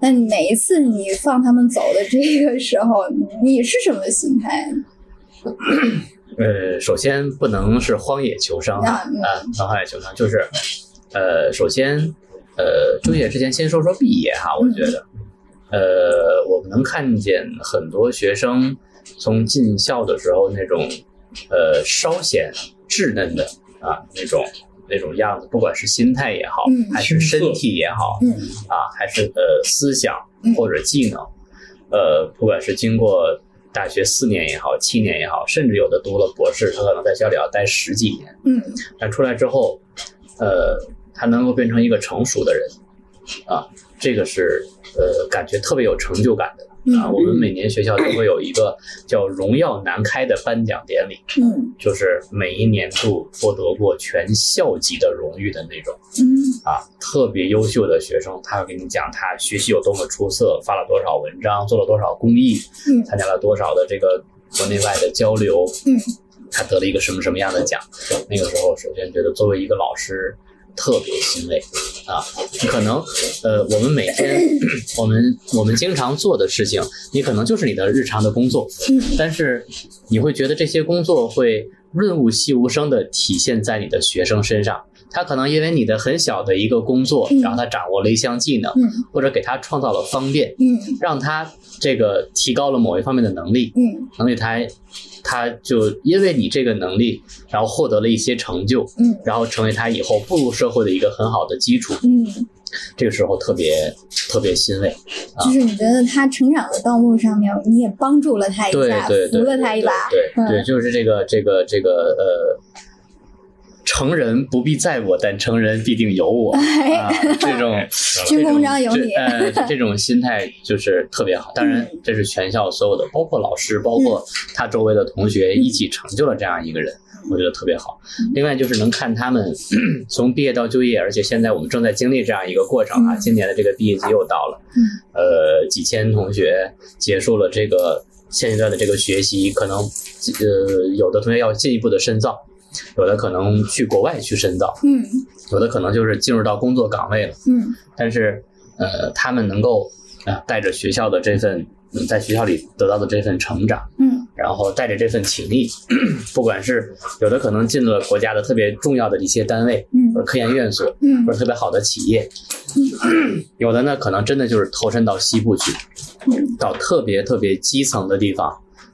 那每一次你放他们走的这个时候，你是什么心态？呃，首先不能是荒野求生啊，啊荒野求生，就是呃，首先呃，就业之前先说说毕业哈，我觉得，呃，我们能看见很多学生从进校的时候那种呃稍显稚嫩的啊那种那种样子，不管是心态也好，嗯。还是身体也好，嗯。啊，还是呃思想嗯。或者技能，呃，不管是经过大学四年也好，七年也好，甚至有的读了博士，他可能在学校里要待十几年，嗯。但出来之后，呃，他能够变成一个成熟的人，啊，这个是呃感觉特别有成就感的。啊，嗯我们每年学校都会有一个叫“荣耀南开”的颁奖典礼，嗯就是每一年度获得过全校级的荣誉的那种。嗯啊，特别优秀的学生，他会给你讲他学习有多么出色，发了多少文章，做了多少公益，嗯参加了多少的这个国内外的交流，嗯，他得了一个什么什么样的奖。那个时候，首先觉得作为一个老师特别欣慰啊，你可能呃，我们每天 我们我们经常做的事情，你可能就是你的日常的工作，嗯但是你会觉得这些工作会润物细无声的体现在你的学生身上。他可能因为你的很小的一个工作，嗯然后他掌握了一项技能，嗯或者给他创造了方便，嗯让他这个提高了某一方面的能力，嗯能力他他就因为你这个能力，然后获得了一些成就，嗯然后成为他以后步入社会的一个很好的基础。嗯，这个时候特别特别欣慰，就是你觉得他成长的道路上面，你也帮助了他一对下，对对，扶了他一把，对对，就是这个这个这个呃，成人不必在我，但成人必定有我哎啊，这种军功章有你这呃，这种心态就是特别好。当然，这是全校所有的，包括老师，包括他周围的同学一起成就了这样一个人。我觉得特别好。另外就是能看他们 从毕业到就业，而且现在我们正在经历这样一个过程啊。嗯今年的这个毕业季又到了，嗯呃，几千同学结束了这个现阶段的这个学习，可能呃有的同学要进一步的深造，有的可能去国外去深造，嗯有的可能就是进入到工作岗位了。嗯但是呃，他们能够呃带着学校的这份嗯在学校里得到的这份成长，嗯然后带着这份情谊，不管是有的可能进了国家的特别重要的一些单位，嗯或者科研院所，嗯或者特别好的企业，有的呢可能真的就是投身到西部去，到特别特别基层的地方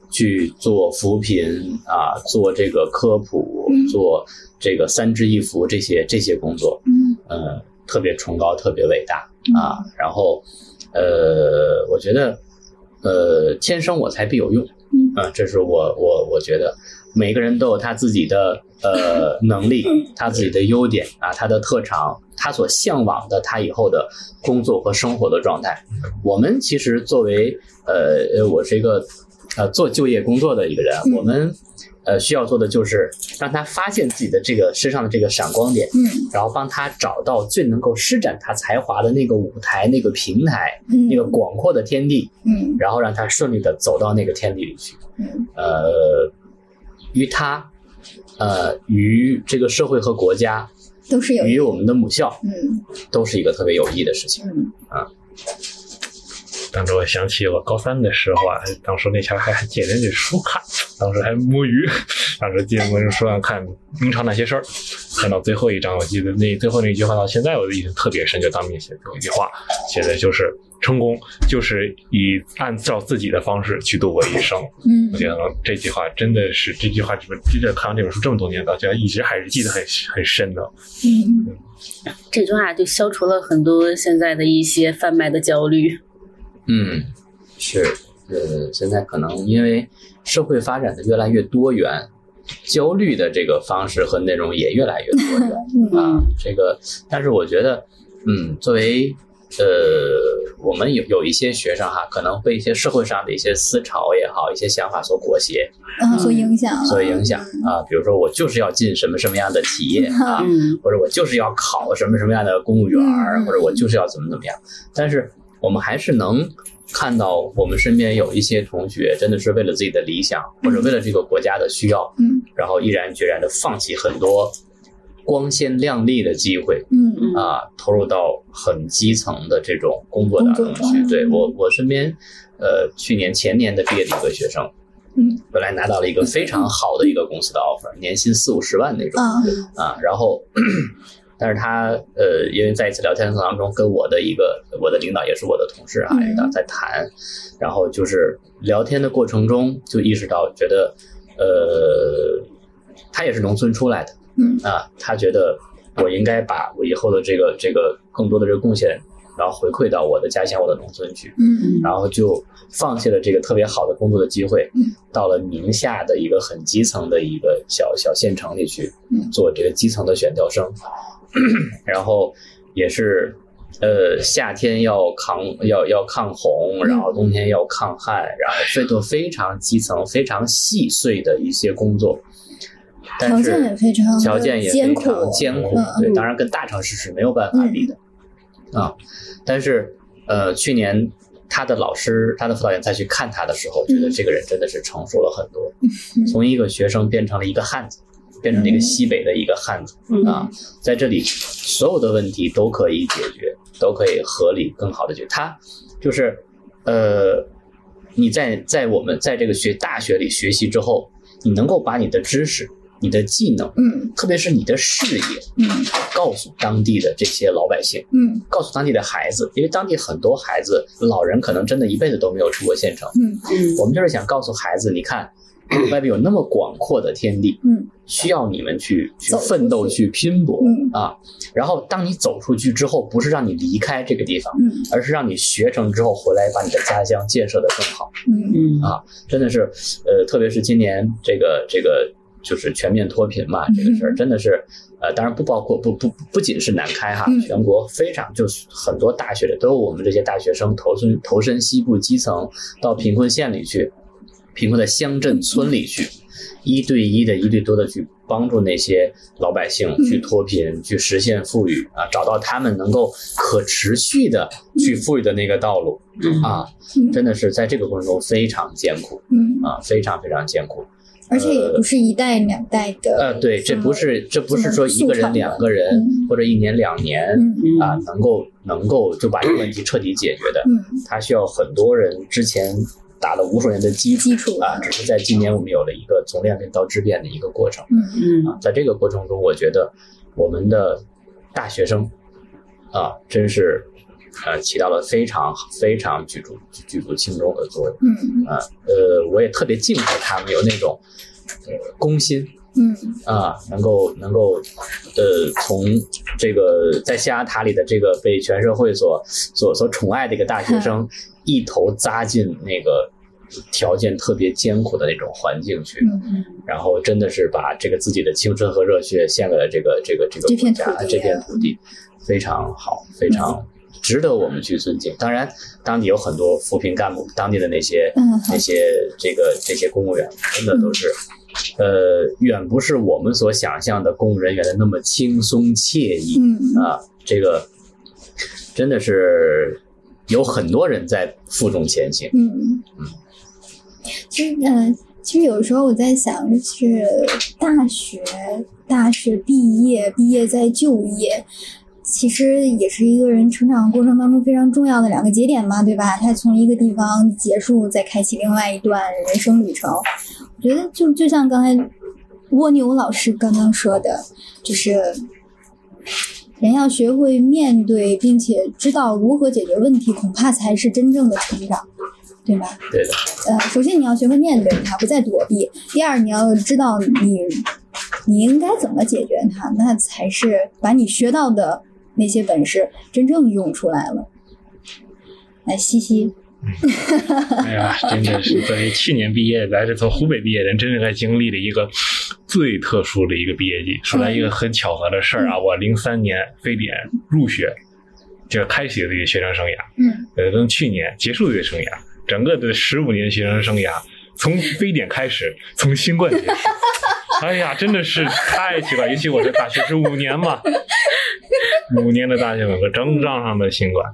去做扶贫啊，做这个科普嗯，做这个三支一扶这些这些工作，嗯呃，特别崇高，特别伟大啊。然后，呃，我觉得，呃，天生我材必有用，嗯啊，这是我我我觉得每个人都有他自己的呃能力，他自己的优点啊，他的特长，他所向往的他以后的工作和生活的状态。我们其实作为呃，呃我是一个呃做就业工作的一个人，嗯我们呃需要做的就是让他发现自己的这个身上的这个闪光点，嗯然后帮他找到最能够施展他才华的那个舞台、那个平台、嗯那个广阔的天地，嗯然后让他顺利的走到那个天地里去。嗯呃，于他，呃，于这个社会和国家，都是有于我们的母校，嗯都是一个特别有益的事情。嗯当时我想起我高三的时候啊，当时那前儿还还借人家书看，当时还摸鱼，当时借某人书上看明朝那些事儿，看到最后一章，我记得那最后那句话到现在我的印象特别深，就当面写有一句话，写的就是成功就是以按照自己的方式去度过一生。嗯我觉得这句话真的是这句话，这看完这本书这么多年，到现在一直还是记得很很深的。嗯这句话就消除了很多现在的一些贩卖的焦虑。嗯，是，呃，现在可能因为社会发展的越来越多元，焦虑的这个方式和内容也越来越多元。嗯啊，这个，但是我觉得，嗯，作为呃，我们有有一些学生哈，可能被一些社会上的一些思潮也好，一些想法所裹挟，啊，所影响，所影响啊。比如说，我就是要进什么什么样的企业啊，嗯或者我就是要考什么什么样的公务员或者我就是要怎么怎么样。但是我们还是能看到，我们身边有一些同学真的是为了自己的理想，或者为了这个国家的需要，嗯。然后毅然决然的放弃很多光鲜亮丽的机会，嗯。嗯。啊，投入到很基层的这种工作当中。去。对我，我身边，呃，去年前年的毕业的一个学生，嗯。本来拿到了一个非常好的一个公司的 offer，年薪四五十万那种。啊啊，然后。但是他呃，因为在一次聊天的当中，跟我的一个我的领导也是我的同事啊，领导在谈，然后就是聊天的过程中就意识到，觉得呃，他也是农村出来的，嗯。啊，他觉得我应该把我以后的这个这个更多的这个贡献，然后回馈到我的家乡、我的农村去，嗯。然后就放弃了这个特别好的工作的机会嗯，到了宁夏的一个很基层的一个小小县城里去嗯。做这个基层的选调生，然后也是。呃，夏天要抗要要抗洪，然后冬天要抗旱，然后这都非常基层、非常细碎的一些工作，但是条件也非常条件也非艰苦常艰苦嗯，对，当然跟大城市是没有办法比的，啊，但是呃，去年他的老师、他的辅导员再去看他的时候，觉得这个人真的是成熟了很多，嗯从一个学生变成了一个汉子，变成了一个西北的一个汉子嗯啊，在这里所有的问题都可以解决，都可以合理更好的解决。他就是呃，你在在我们在这个学大学里学习之后，你能够把你的知识、你的技能，嗯特别是你的视野，嗯告诉当地的这些老百姓，嗯告诉当地的孩子，因为当地很多孩子、老人可能真的一辈子都没有出过县城。嗯嗯我们就是想告诉孩子，你看，外边有那么广阔的天地，嗯需要你们去去奋斗、去拼搏嗯啊。然后，当你走出去之后，不是让你离开这个地方，嗯而是让你学成之后回来，把你的家乡建设得更好。嗯嗯啊，真的是，呃，特别是今年这个这个就是全面脱贫嘛，这个事儿真的是，呃，当然不包括不不不仅是南开哈嗯，全国非常就是很多大学的都有我们这些大学生投身投身西部基层，到贫困县里去，贫困的乡镇村里去，一对一的、一对多的去帮助那些老百姓去脱贫，去实现富裕啊，找到他们能够可持续的去富裕的那个道路嗯。啊，真的是在这个过程中非常艰苦嗯，啊，非常非常艰苦。而且也不是一代两代的，呃，对，这不是这不是说一个人、两个人嗯或者一年两年啊，能够能够就把这个问题彻底解决的，嗯。它需要很多人之前打了无数年的基础基础啊，只是在今年我们有了一个从量变到质变的一个过程。嗯嗯啊，在这个过程中，我觉得我们的大学生啊，真是呃起到了非常非常举足举足轻重的作用嗯啊。呃，我也特别敬佩他们有那种呃公心嗯啊，能够能够呃从这个在象牙塔里的这个被全社会所所所宠爱的一个大学生，一头扎进那个条件特别艰苦的那种环境去。嗯然后真的是把这个自己的青春和热血献给了这个这个这个这片国家土地这片土地，非常好，非常值得我们去尊敬。当然，当地有很多扶贫干部，当地的那些嗯那些这个这些公务员，真的都是呃，远不是我们所想象的公务人员的那么轻松惬意。嗯啊，这个真的是有很多人在负重前行。嗯嗯，其实呃，其实有时候我在想，就是大学大学毕业，毕业再就业，其实也是一个人成长过程当中非常重要的两个节点嘛，对吧？他从一个地方结束，再开启另外一段人生旅程。我觉得就就像刚才蜗牛老师刚刚说的，就是人要学会面对，并且知道如何解决问题，恐怕才是真正的成长，对吧？对的，呃，首先你要学会面对它，不再躲避；第二，你要知道你你应该怎么解决它，那才是把你学到的那些本事真正用出来了。来，西西，哎呀，真的是作为去年毕业，来是从湖北毕业的人，真是在经历了一个最特殊的一个毕业季。说来一个很巧合的事儿啊，我零三年非典入学，就开启了一个学生生涯，嗯呃，跟去年结束这个生涯，整个的十五年学生生涯，从非典开始，从新冠结束。哎呀，真的是太奇怪，尤其我这大学是五年嘛，五年的大学本科，整整上的新冠，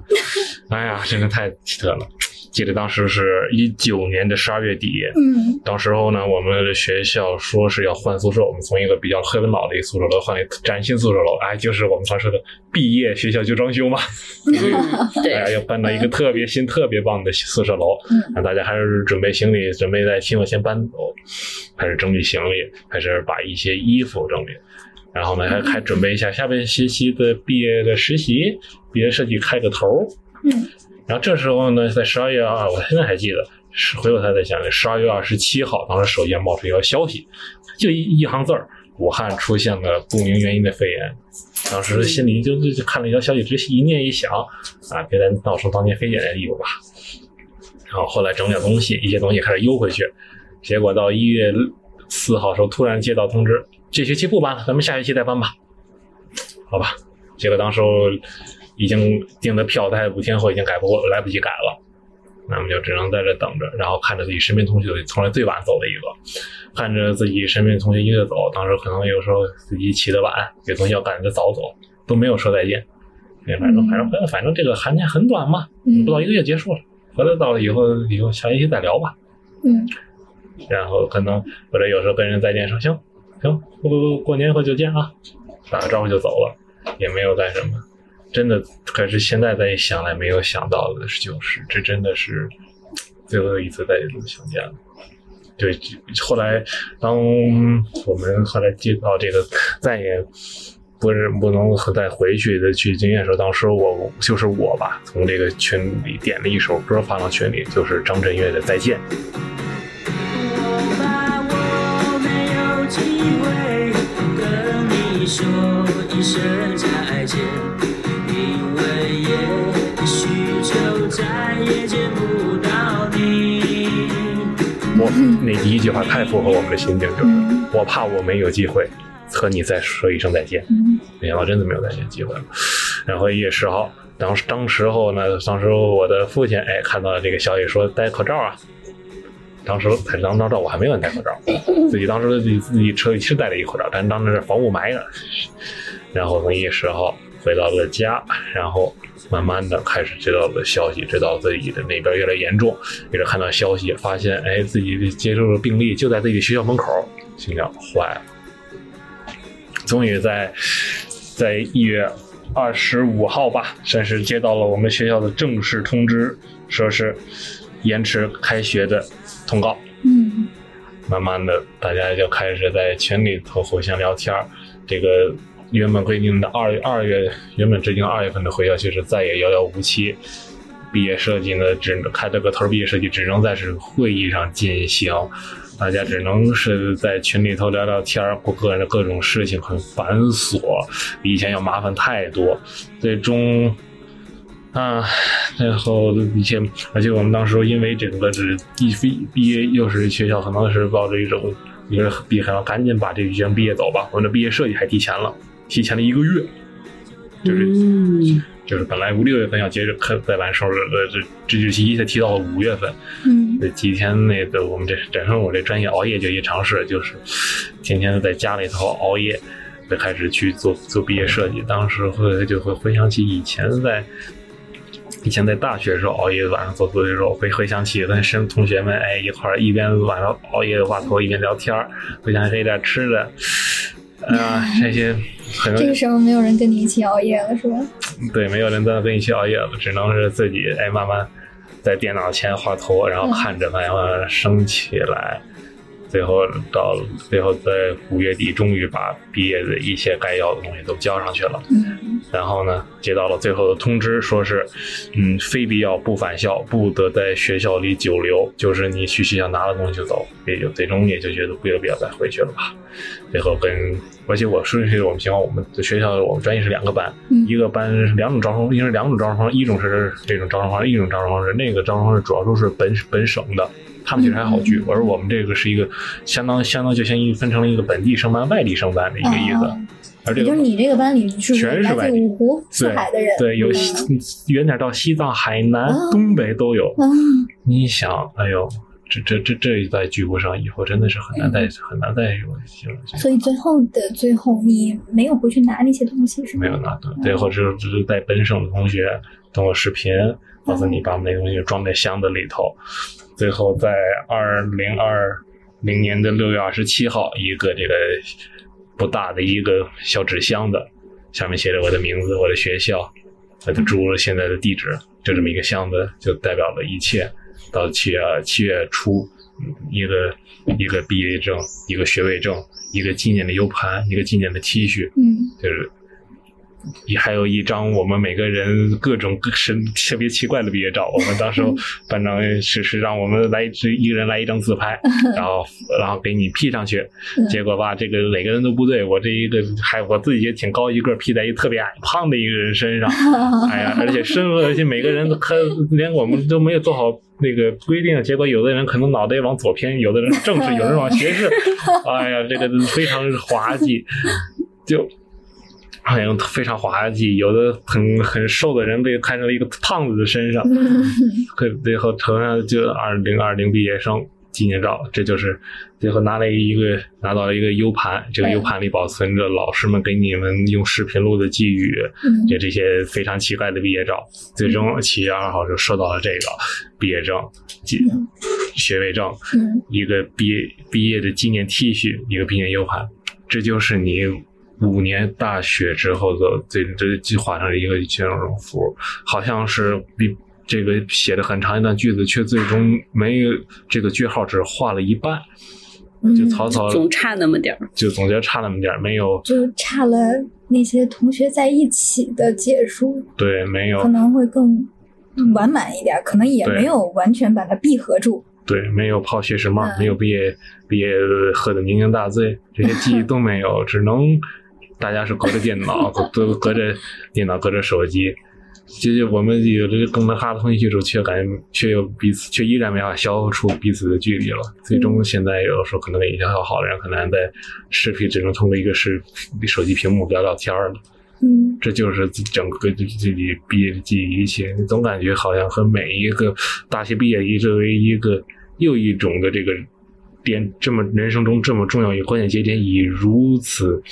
哎呀，真的太奇特了。记得当时是一九年的十二月底，嗯。当时候呢，我们的学校说是要换宿舍，我们从一个比较黑文老的一个宿舍楼换了一个崭新宿舍楼，哎，就是我们常说的毕业学校就装修嘛，嗯，对。哎，要搬到一个特别新、特别棒的宿舍楼，嗯。那大家还是准备行李，准备在期末先搬走，开始整理行李，开始把一些衣服整理，然后呢，还还准备一下下半学期的毕业的实习，毕业设计开个头儿。嗯然后这时候呢，在十二月二，我现在还记得，是回过头在想，十二月二十七号，当时手机上冒出一条消息，就一一行字儿：武汉出现了不明原因的肺炎。当时心里就就就看了一条消息，直一念一想，啊，别再闹出当年非典的地步吧。然后后来整点东西，一些东西开始邮回去，结果到一月四号时候，突然接到通知，这学期不搬了，咱们下学期再搬吧。好吧，结果当时候已经订的票，在五天后已经改不过，来不及改了。那么就只能在这等着，然后看着自己身边同学从来最晚走的一个，看着自己身边同学一个走，当时可能有时候自己起得晚，有同学要赶着早走，都没有说再见。哎反正反正反正这个寒假很短嘛，嗯不到一个月结束了，回来到了以后以后下学期再聊吧。嗯然后可能或者有时候跟人再见说行行，过过年以后就见啊，打个招呼就走了，也没有干什么。真的，可是现在再想来，没有想到的就是，这真的是最后一次再相见了。对，后来当我们后来接到这个再也不是不能再回去的去经验的时候，当时我就是我吧，从这个群里点了一首歌发到群里，就是张震岳的《再见》。说一声再见，因为也许就再也见不到你。我那第一句话太符合我们的心境，就是嗯我怕我没有机会和你再说一声再见。嗯没想到真的没有再见机会了。然后一月十号，当时当时候呢，当时我的父亲哎看到这个消息说戴口罩啊，当时才当当照我还没有戴口罩，自己当时自己自己车里是戴了一口罩，但是当时是防雾霾的。然后从一月十号回到了家，然后慢慢的开始接到了消息，知道自己的那边越来越严重，一直看到消息，发现哎自己接触的病例就在自己学校门口，心想坏了。终于在在一月二十五号吧，算是接到了我们学校的正式通知，说是延迟开学的通告。嗯慢慢的，大家就开始在群里头互相聊天儿。这个原本规定的二月二月，原本制定二月份的回校其实再也遥遥无期。毕业设计呢，只能开这个头儿，毕业设计只能在是会议上进行，大家只能是在群里头聊聊天儿，过个人的各种事情，很繁琐，比以前要麻烦太多。最终啊，然后一切，而且我们当时因为整个是一毕毕业，又是学校可能是抱着一种，一个毕业要赶紧把这个学生毕业走吧。我们的毕业设计还提前了，提前了一个月，就是就是本来五六月份要接着开再办手术的这这日期，一下提到了五月份。嗯这几天那个我们这本身我这专业熬夜就一尝试，就是天天在家里头熬夜，就开始去做做毕业设计。当时会就会回想起以前在以前在大学的时候熬夜晚上做作业的时候，会回想起跟生同学们哎一块儿一边晚上熬夜画图一边聊天儿，回想起点吃的，啊、这些这个时候没有人跟你一起熬夜了，是吧？对，没有人在那跟你一起熬夜了，只能是自己哎慢慢在电脑前画图，然后看着慢慢慢慢升起来，最后到最后在五月底终于把毕业的一些该要的东西都交上去了。嗯然后呢，接到了最后的通知，说是，嗯，非必要不返校，不得在学校里久留，就是你去学校拿了东西就走，也就最终也就觉得不有必要再回去了吧。最后跟，而且我说是我们情况，我们的学校我们专业是两个班，嗯一个班两种招生，因为两种招生方式，一种是这种招生方式，一种招生方式，那个招生方式主要都是本本省的。他们其实还好聚，而我们这个是一个相当相当就相当于分成了一个本地生班、外地生班的一个意思。哦而这个就是你这个班里是全是外地五湖四海的人，对，有远点到西藏、海南、哦东北都有。啊，你想，哎呦，这这这这一再聚不上，以后真的是很难再、嗯很难再有。所以最后的最后，你没有回去拿那些东西，是吗？没有拿对，最后只只是在本省的同学通过视频告诉你，把我们那东西装在箱子里头。最后在二零二零年的六月二十七号，一个这个不大的一个小纸箱子，上面写着我的名字、我的学校、我的住现在的地址，就这么一个箱子，就代表了一切。到七月七月初，嗯一个一个毕业证、一个学位证、一个纪念的 U 盘、一个纪念的 T 恤，嗯就是也还有一张我们每个人各种各神特别奇怪的毕业照。我们当时班长是是让我们来一支一个人来一张自拍，然后然后给你 P 上去。结果吧，这个每个人都不对，我这一个还我自己也挺高一个，P 在一特别矮胖的一个人身上。哎呀，而且身而且每个人都看连我们都没有做好那个规定，结果有的人可能脑袋往左偏，有的人正视，有的人往斜视。哎呀，这个非常滑稽，就。好像非常滑稽，有的很很瘦的人被看成了一个胖子的身上，可最后头上就二零二零毕业生纪念照，这就是最后拿了一个拿到了一个 U 盘，这个哎 U 盘里保存着老师们给你们用视频录的寄语，嗯。就这些非常奇怪的毕业照。最终七月二号就收到了这个毕业证、纪学位证，嗯。一个毕业毕业的纪念 T 恤，一个毕业 U 盘，这就是你五年大学之后的这这计划上的一个形容符，好像是比这个写了很长一段句子，却最终没有这个句号只画了一半，就草草总差那么点儿。就总结差那么点儿，没有就差了那些同学在一起的结束，对没有可能会更完满一点，可能也没有完全把它闭合住。对，没有泡学士帽，没有毕业毕业喝的酩酊大醉，这些记忆都没有，只能大家是隔着电脑，隔都隔着电脑，隔着手机。其实我们有这个更能哈的通讯技术，却感觉却又彼此却依然没法消除彼此的距离了。最终现在有的时候可能跟以前要好的人，可能在视频只能通过一个视手机屏幕聊聊天儿了。嗯这就是整个自己毕业的记忆一切，你总感觉好像和每一个大学毕业一作为一个又一种的这个点，这么人生中这么重要一个关键节点，以如此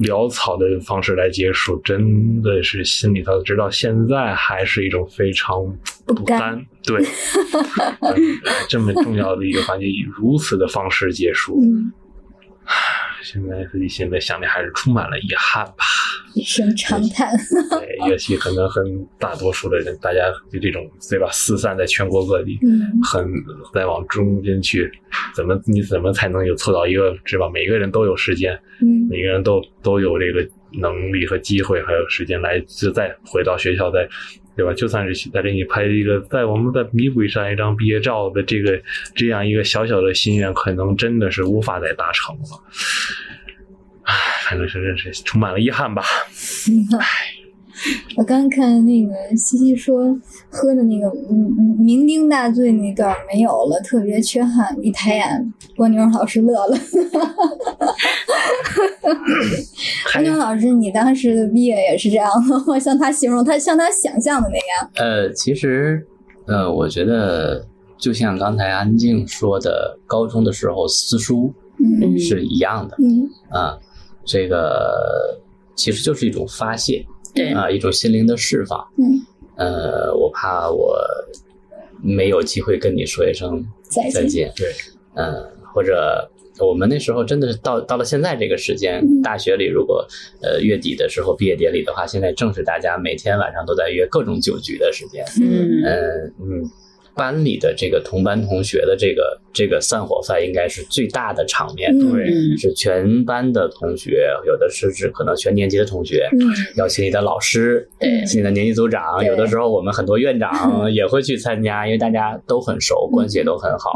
潦草的方式来结束，真的是心里头直到现在还是一种非常不甘甘。对，嗯 这么重要的一个环节，以如此的方式结束，嗯，现在自己心里想的还是充满了遗憾吧。一声长叹。对，乐器可能很大多数的人，大家就这种对吧，四散在全国各地，嗯很再往中间去，怎么你怎么才能有凑到一个是吧？每个人都有时间，嗯每个人都都有这个能力和机会，还有时间来就再回到学校，再对吧？就算是在这里拍一个，在我们再弥补上一张毕业照的这个这样一个小小的心愿，可能真的是无法再达成了。唉，反正是真是充满了遗憾吧。唉 我刚看那个西西说喝的那个嗯酩酊大醉那段没有了，特别缺憾。一抬眼，蜗牛老师乐了。安东老师，你当时的毕业也是这样吗？像他形容，他像他想象的那样。呃，其实，呃，我觉得就像刚才安静说的，高中的时候撕书嗯是一样的嗯啊、这个其实就是一种发泄对啊、一种心灵的释放。嗯，呃，我怕我没有机会跟你说一声再见。再见。对，嗯，或者我们那时候真的是到到了现在这个时间，嗯大学里如果呃月底的时候毕业典礼的话，现在正是大家每天晚上都在约各种酒局的时间。嗯嗯嗯，班里的这个同班同学的这个这个散伙饭应该是最大的场面，嗯对。嗯。是全班的同学，有的是指可能全年级的同学，嗯。邀请你的老师，对。请你的年级组长，有的时候我们很多院长也会去参加，因为大家都很熟，关系也都很好。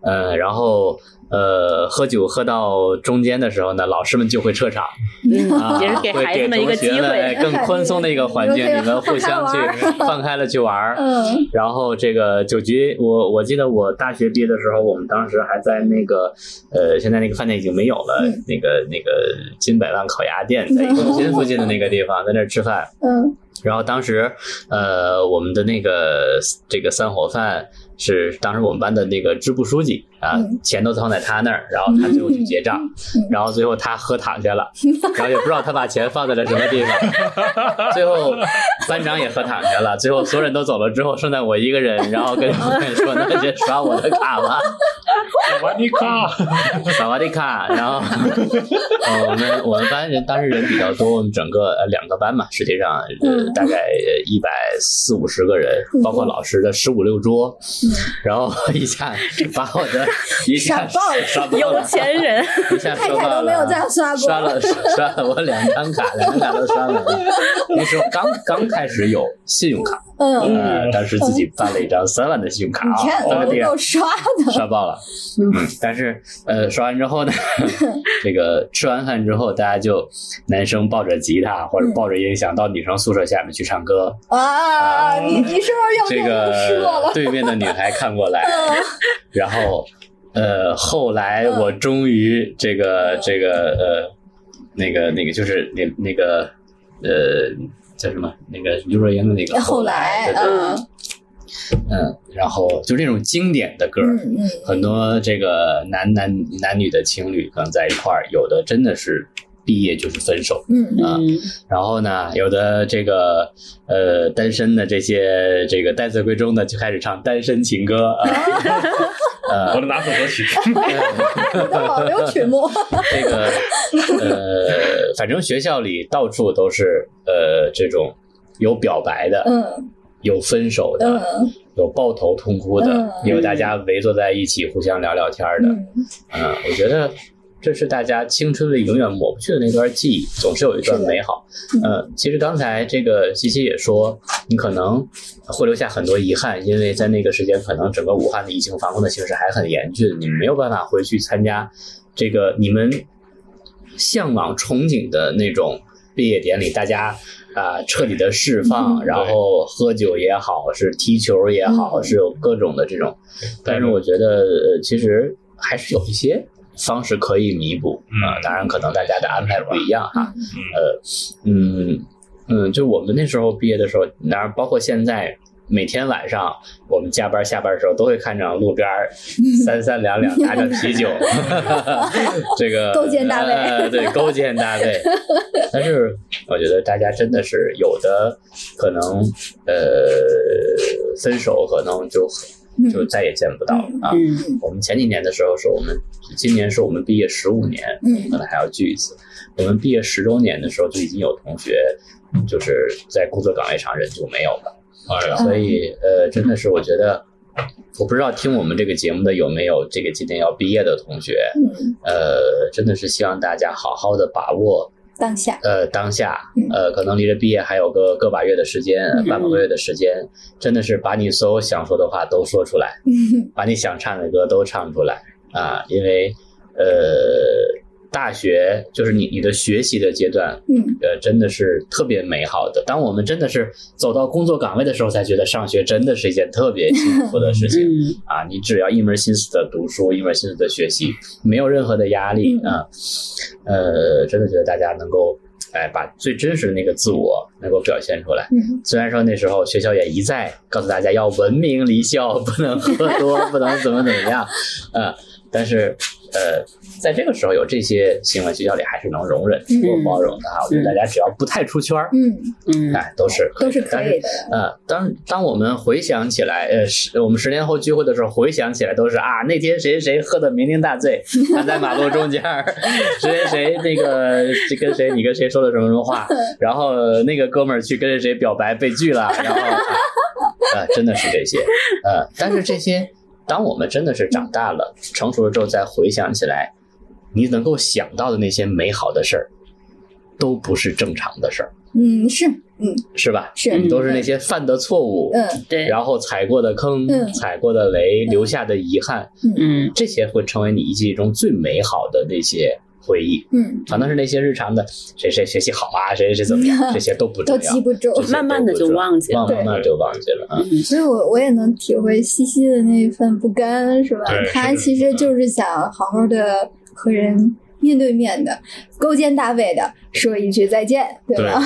呃，然后呃，喝酒喝到中间的时候呢，老师们就会撤场，啊，嗯。也是给孩子们一个同学机会。们更宽松的一个环境，你们互相去放开玩放开了去玩儿。嗯。然后这个酒局，我我记得我大学毕业的时候，我们当时还在那个呃，现在那个饭店已经没有了，嗯。那个那个金百万烤鸭店，在中心附近的那个地方，在那儿吃饭。嗯。然后当时，呃，我们的那个这个散伙饭是当时我们班的那个支部书记啊，嗯。钱都放在他那儿，然后他最后去结账，嗯然后最后他喝躺下了，然后也不知道他把钱放在了什么地方，最后班长也喝躺下了，最后所有人都走了之后，剩下我一个人，然后跟我们说，那就刷我的卡吧。萨瓦迪卡，萨瓦迪卡，然后呃，我们我们班人当时人比较多，我们整个呃两个班嘛，实际上呃嗯。大概一百四五十个人，包括老师的十五六桌，然后一下把我的一下 刷爆了有钱人，一下太刷爆太都没有这了。样刷过。刷了 刷了我两张卡，两张卡都刷完了。那时候刚刚开始有信用卡，嗯，呃，当时自己办了一张三万的信用卡啊，你看当个店都够刷的。刷爆了。嗯，但是呃，刷完之后呢，这个吃完饭之后，大家就男生抱着吉他或者抱着音响到女生宿舍下面去唱歌。啊，你你是不是又又失落了？个对面的女孩看过来，然后呃，后来嗯我终于这个这个呃，那个那个就是那那个呃叫什么？那个刘若英的那个后来，嗯。嗯，然后就这种经典的歌，很多这个男男男女的情侣可能在一块儿，有的真的是毕业就是分手，嗯啊嗯，然后呢，有的这个呃单身的这些这个待字闺中的就开始唱单身情歌啊，我呃的拿手歌曲。保留曲目，这个呃，反正学校里到处都是呃这种有表白的，嗯。有分手的，嗯。有抱头痛哭的，嗯。有大家围坐在一起互相聊聊天的，嗯。嗯，我觉得这是大家青春里永远抹不去的那段记忆，总是有一段美好。嗯呃，其实刚才这个西西也说，你可能会留下很多遗憾，因为在那个时间，可能整个武汉的疫情防控的形势还很严峻，你们没有办法回去参加这个你们向往憧憬的那种毕业典礼，大家。啊，彻底的释放，嗯然后喝酒也好，是踢球也好，嗯是有各种的这种但是我觉得，呃，其实还是有一些方式可以弥补啊、嗯当然，可能大家的安排不一样哈。嗯呃，嗯嗯，就我们那时候毕业的时候，当然包括现在。每天晚上我们加班下班的时候，都会看着路边儿三三两两拿着啤酒 这个勾践大卫呃对，勾践大卫。但是我觉得大家真的是有的可能呃分手，可能就就再也见不到了啊。嗯我们前几年的时候是我们，今年是我们毕业十五年，嗯。可能还要聚一次。我们毕业十周年的时候，就已经有同学就是在工作岗位上人就没有了，哎呀，所以呃，真的是我觉得，我不知道听我们这个节目的有没有这个今年要毕业的同学，嗯，呃，真的是希望大家好好的把握当下，呃当下。嗯，呃，可能离着毕业还有个个把月的时间，嗯。半个多月的时间，真的是把你所有想说的话都说出来。嗯。把你想唱的歌都唱出来啊，因为呃，大学就是你你的学习的阶段，嗯呃，真的是特别美好的。当我们真的是走到工作岗位的时候，才觉得上学真的是一件特别幸福的事情。嗯啊，你只要一门心思的读书，一门心思的学习，没有任何的压力嗯啊。呃，真的觉得大家能够，哎，把最真实的那个自我能够表现出来。嗯虽然说那时候学校也一再告诉大家要文明离校，不能喝多，不能怎么怎么样，呃，但是呃，在这个时候有这些行为，学校里还是能容忍、嗯多包容的哈。我觉得大家只要不太出圈儿，嗯，嗯哎，都是都是但是可以的。呃，当当我们回想起来，呃，十我们十年后聚会的时候，回想起来都是啊，那天谁谁谁喝的酩酊大醉，躺在马路中间儿，谁谁谁那个这跟谁你跟谁说了什么什么话，然后那个哥们儿去跟谁谁表白被拒了，然后啊、呃真的是这些，呃，但是这些，当我们真的是长大了、成熟了之后，再回想起来，你能够想到的那些美好的事儿，都不是正常的事儿，嗯，是，嗯。是吧？是，都是那些犯的错误，嗯对，然后踩过的坑、嗯。踩过的雷、留下的遗憾，嗯。这些会成为你记忆中最美好的那些回忆。嗯，反倒是那些日常的谁谁学习好啊，谁谁谁怎么样，这些都不重要都，记不住。慢慢的就忘记了慢慢的就忘记了嗯。所以我我也能体会西西的那份不甘，是吧对？他其实就是想好好的和人面对面的、勾肩搭背的说一句再见，对对吧？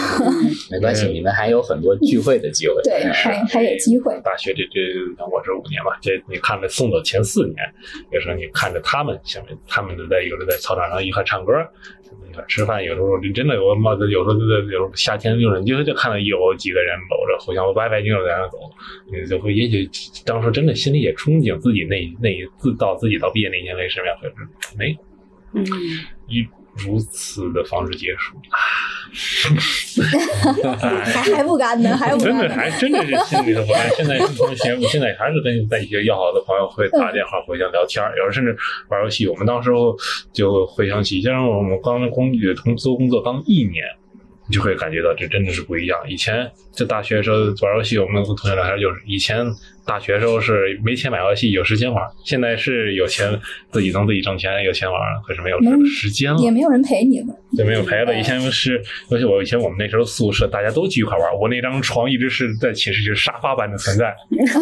没关系，嗯你们还有很多聚会的机会。对，还还有机会。大学这这我这五年吧，这你看着送走前四年，有时候你看着他们下面，他们都在有的在操场上一块唱歌，一块吃饭，有时候就真的我妈的有时候就在有时候夏天就是你就就看到有几个人搂着互相歪歪扭扭在那走，你就会也许当时真的心里也憧憬自己那那一自到自己到毕业那一年为什么样会没嗯以如此的方式结束。哎 还还不甘呢，还不真的。还真的是心里头不安。现在同学，我现在还是跟在一些要好的朋友会打电话互相聊天，有时候甚至玩游戏。我们当时候就回想起，像我们刚工具从做工作刚一年。你就会感觉到这真的是不一样。以前在大学的时候玩游戏，我们跟同学聊天就是，以前大学时候是没钱买游戏，有时间玩；现在是有钱自己能自己挣钱，有钱玩，可是没有时间了。也没有人陪你了，对，没有陪了。以前是，尤其我以前我们那时候宿舍大家都聚一块玩，我那张床一直是在寝室就是沙发般的存在。啊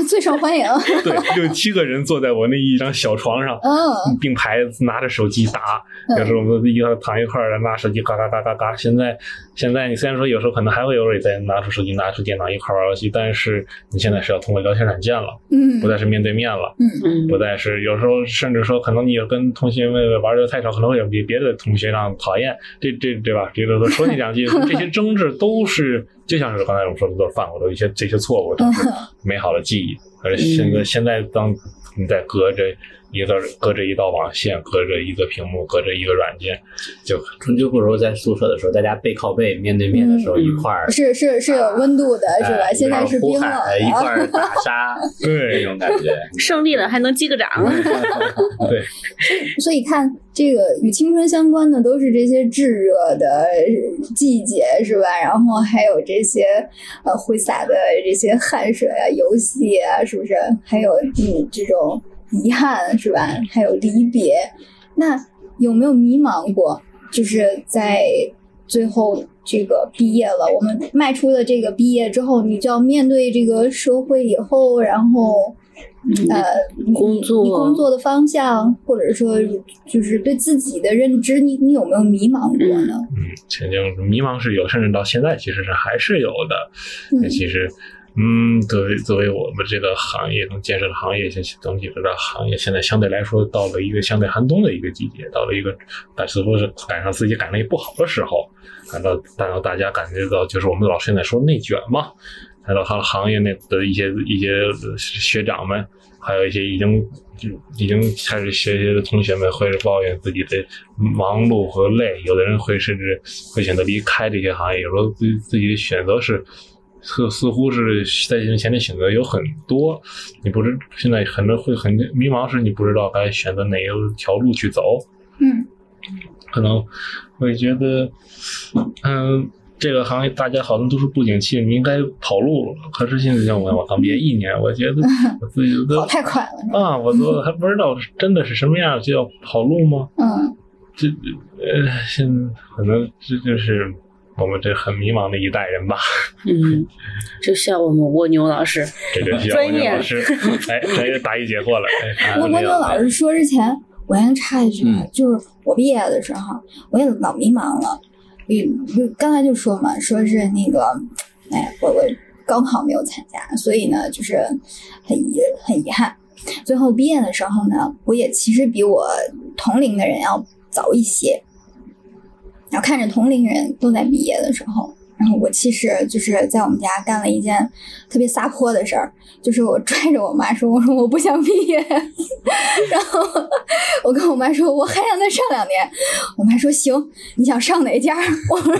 最受欢迎。对，六七个人坐在我那一张小床上，嗯并排拿着手机打。嗯有时候我们一块躺一块儿拿手机嘎嘎嘎嘎嘎。现在现在你虽然说有时候可能还会偶尔再拿出手机、拿出电脑一块玩游戏，但是你现在是要通过聊天软件了，嗯不再是面对面了。嗯嗯不再是有时候甚至说，可能你有跟同学们玩的太少，可能会有别别的同学让讨厌，这这对吧？这个说你两句，这些争执都是就像是刚才我们说的，都是犯过的一些这些错误，都是美好的记忆。而现在现在当你在隔着一个隔着一道网线，隔着一个屏幕，隔着一个软件，就终究不如在宿舍的时候，大家背靠背、面对面的时候嗯一块儿，是是是有温度的，是吧？哎现在是冰冷一块儿呼喊一块。儿打沙，对那种感觉。胜利了还能击个掌，对，所以看这个与青春相关的都是这些炙热的季节，是吧？然后还有这些呃挥洒的这些汗水啊、游戏啊，是不是？还有嗯这种遗憾，是吧？还有离别，那有没有迷茫过？就是在最后这个毕业了，我们迈出了这个毕业之后，你就要面对这个社会以后，然后。呃，工作你工作的方向，或者说就是对自己的认知，你你有没有迷茫过呢？嗯，曾经迷茫是有，甚至到现在其实是还是有的。嗯那其实，嗯，作为作为我们这个行业，能建设的行业，整整体的行业，现在相对来说到了一个相对寒冬的一个季节，到了一个，但似乎是赶上自己感觉不好的时候，感到感到大家感觉到，就是我们老师现在说内卷嘛，看到行行业内的一些一些学长们，还有一些已经就已经开始学习的同学们，会抱怨自己的忙碌和累，有的人会甚至会选择离开这些行业，有时候对自己的选择是。似似乎是在前面选择有很多，你不知现在很多会很迷茫，是你不知道该选择哪一条路去走，嗯可能会觉得，嗯，这个行业大家好像都是不景气，你应该跑路了。可是现在像我，我刚毕业一年，我觉得我自己都 跑太快了，啊，我都还不知道真的是什么样，就要跑路吗？嗯这呃，现可能这就是我们这很迷茫的一代人吧。嗯，就像我们蜗牛老师，这就需要我专业老师，哎，这答疑解惑了。哎，我我啊没有跟老师说之前，我先插一句，啊嗯就是我毕业的时候，我也老迷茫了。你就刚才就说嘛，说是那个，哎，我我高考没有参加，所以呢，就是很遗很遗憾。最后毕业的时候呢，我也其实比我同龄的人要早一些。然后看着同龄人都在毕业的时候，然后我其实就是在我们家干了一件特别撒泼的事儿，就是我拽着我妈说：“我说我不想毕业。”然后我跟我妈说：“我还想再上两年。”我妈说：“行，你想上哪家？”我说。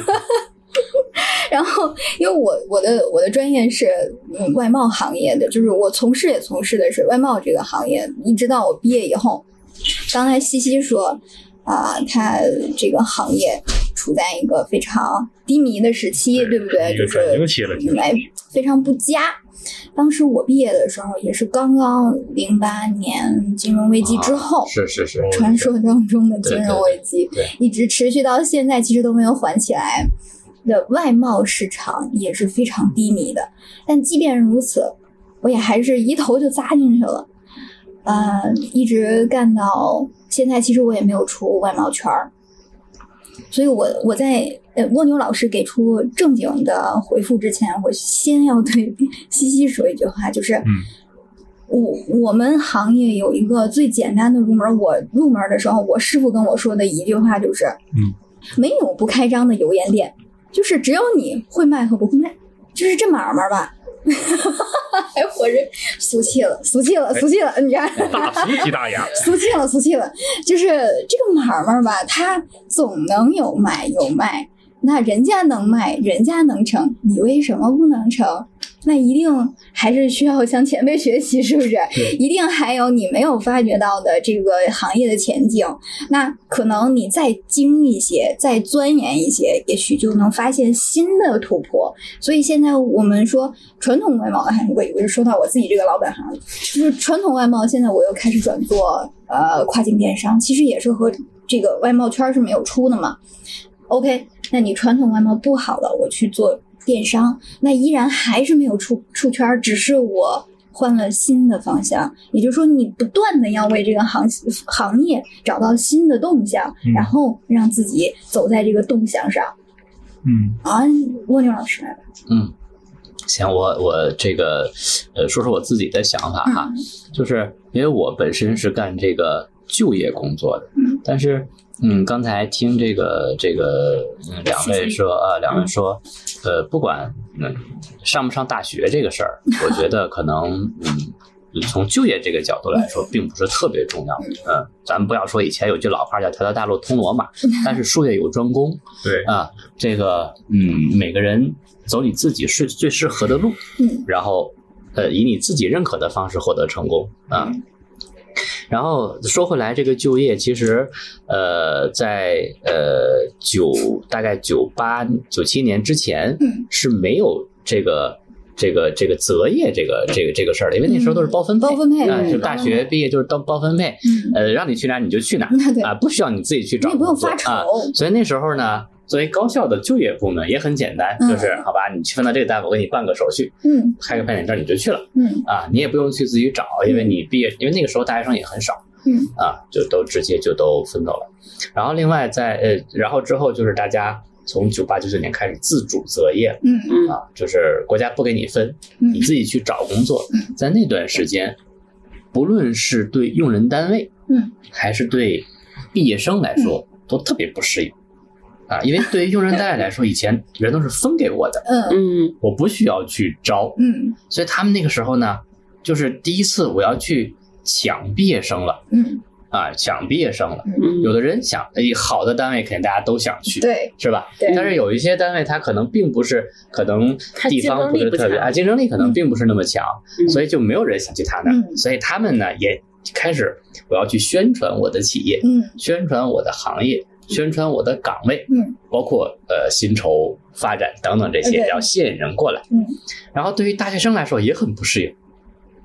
然后，因为我我的我的专业是嗯外贸行业的，就是我从事也从事的是外贸这个行业，一直到我毕业以后。刚才西西说，啊、他这个行业处在一个非常低迷的时期，对不对？就是转型了，来非常不佳。当时我毕业的时候，也是刚刚零八年金融危机之后，是是是，传说当中的金融危机对对对，一直持续到现在，其实都没有缓起来。的外贸市场也是非常低迷的，但即便如此，我也还是一头就扎进去了，呃，一直干到现在。其实我也没有出外贸圈儿，所以我我在呃蜗牛老师给出正经的回复之前，我先要对 西西说一句话，就是，嗯我我们行业有一个最简单的入门，我入门的时候，我师傅跟我说的一句话就是，嗯，没有不开张的油盐店，就是只有你会卖和不会卖，就是这买卖吧。哎，我这俗气了，俗气了，俗气了！你看，大俗气大雅。俗气了，俗气了。就是这个买卖吧，它总能有买有卖，那人家能卖，人家能成，你为什么不能成？那一定还是需要向前辈学习，是不是？一定还有你没有发掘到的这个行业的前景。那可能你再精一些，再钻研一些，也许就能发现新的突破。所以现在我们说传统外贸，哎，我我就说到我自己这个老本行了，就是传统外贸，现在我又开始转做呃跨境电商，其实也是和这个外贸圈是没有出的嘛。OK，那你传统外贸不好了，我去做电商，那依然还是没有出出圈儿，只是我换了新的方向。也就是说，你不断的要为这个行行业找到新的动向，嗯然后让自己走在这个动向上。嗯啊，蜗牛老师来吧。嗯，行，我我这个呃说说我自己的想法哈，嗯就是因为我本身是干这个就业工作的，嗯但是嗯，刚才听这个这个嗯两位说啊，两位说，呃，不管嗯上不上大学这个事儿，我觉得可能嗯。从就业这个角度来说，并不是特别重要。嗯，咱们不要说以前有句老话叫“条条大路通罗马”，但是术业有专攻。对，啊，这个嗯，每个人走你自己是最适合的路，嗯然后呃，以你自己认可的方式获得成功啊。然后说回来，这个就业其实，呃，在呃九大概九八九七年之前嗯是没有这个这个这个择业这个这个这个事儿的，因为那时候都是包分配，包分配啊，就大学毕业就是当包分配，嗯，呃，让你去哪儿你就去哪儿，啊，不需要你自己去找你也不用发愁。啊。所以那时候呢，作为高校的就业部门，也很简单，嗯就是好吧，你去分到这个单位，我给你办个手续，嗯。开个派遣证你就去了嗯。啊，你也不用去自己找，因为你毕业，因为那个时候大学生也很少嗯。啊，就都直接就都分走了。然后另外在呃，然后之后就是大家从九八九九年开始自主择业嗯。嗯。啊，就是国家不给你分，嗯你自己去找工作嗯。在那段时间，不论是对用人单位，嗯，还是对毕业生来说，都特别不适应啊。因为对于用人单位来说，以前人都是分给我的，嗯嗯我不需要去招，嗯所以他们那个时候呢，就是第一次我要去抢毕业生了嗯啊，抢毕业生了。嗯，有的人想，哎，好的单位肯定大家都想去，对，是吧？对但是有一些单位，他可能并不是，可能地方不是特别啊，竞争力可能并不是那么强，嗯所以就没有人想去他那儿。嗯所以他们呢也开始，我要去宣传我的企业，嗯宣传我的行业，宣传我的岗位，嗯。包括呃薪酬发展等等这些，对要吸引人过来。嗯。然后对于大学生来说也很不适应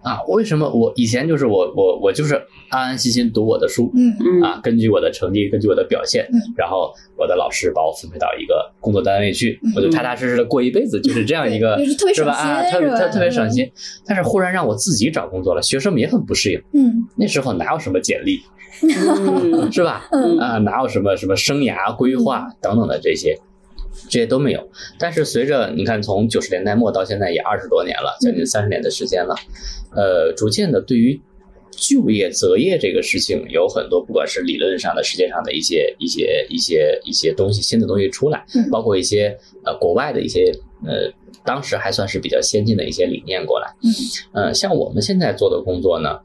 啊，为什么我以前就是我我我就是安安心心读我的书，嗯嗯啊，根据我的成绩，根据我的表现，嗯然后我的老师把我分配到一个工作单位去，嗯我就踏踏实实的过一辈子，就是这样一个，是特别省吧？啊，心是吧特特特别省心。但是忽然让我自己找工作了，学生们也很不适应。嗯那时候哪有什么简历，嗯是吧？嗯啊，哪有什么什么生涯规划等等的这些，这些都没有。但是随着你看，从九十年代末到现在也二十多年了，将近三十年的时间了，呃，逐渐的对于就业择业这个事情，有很多不管是理论上的、实践上的一些一些一些一些东西，新的东西出来嗯，包括一些呃国外的一些呃。当时还算是比较先进的一些理念过来，嗯，呃，像我们现在做的工作呢，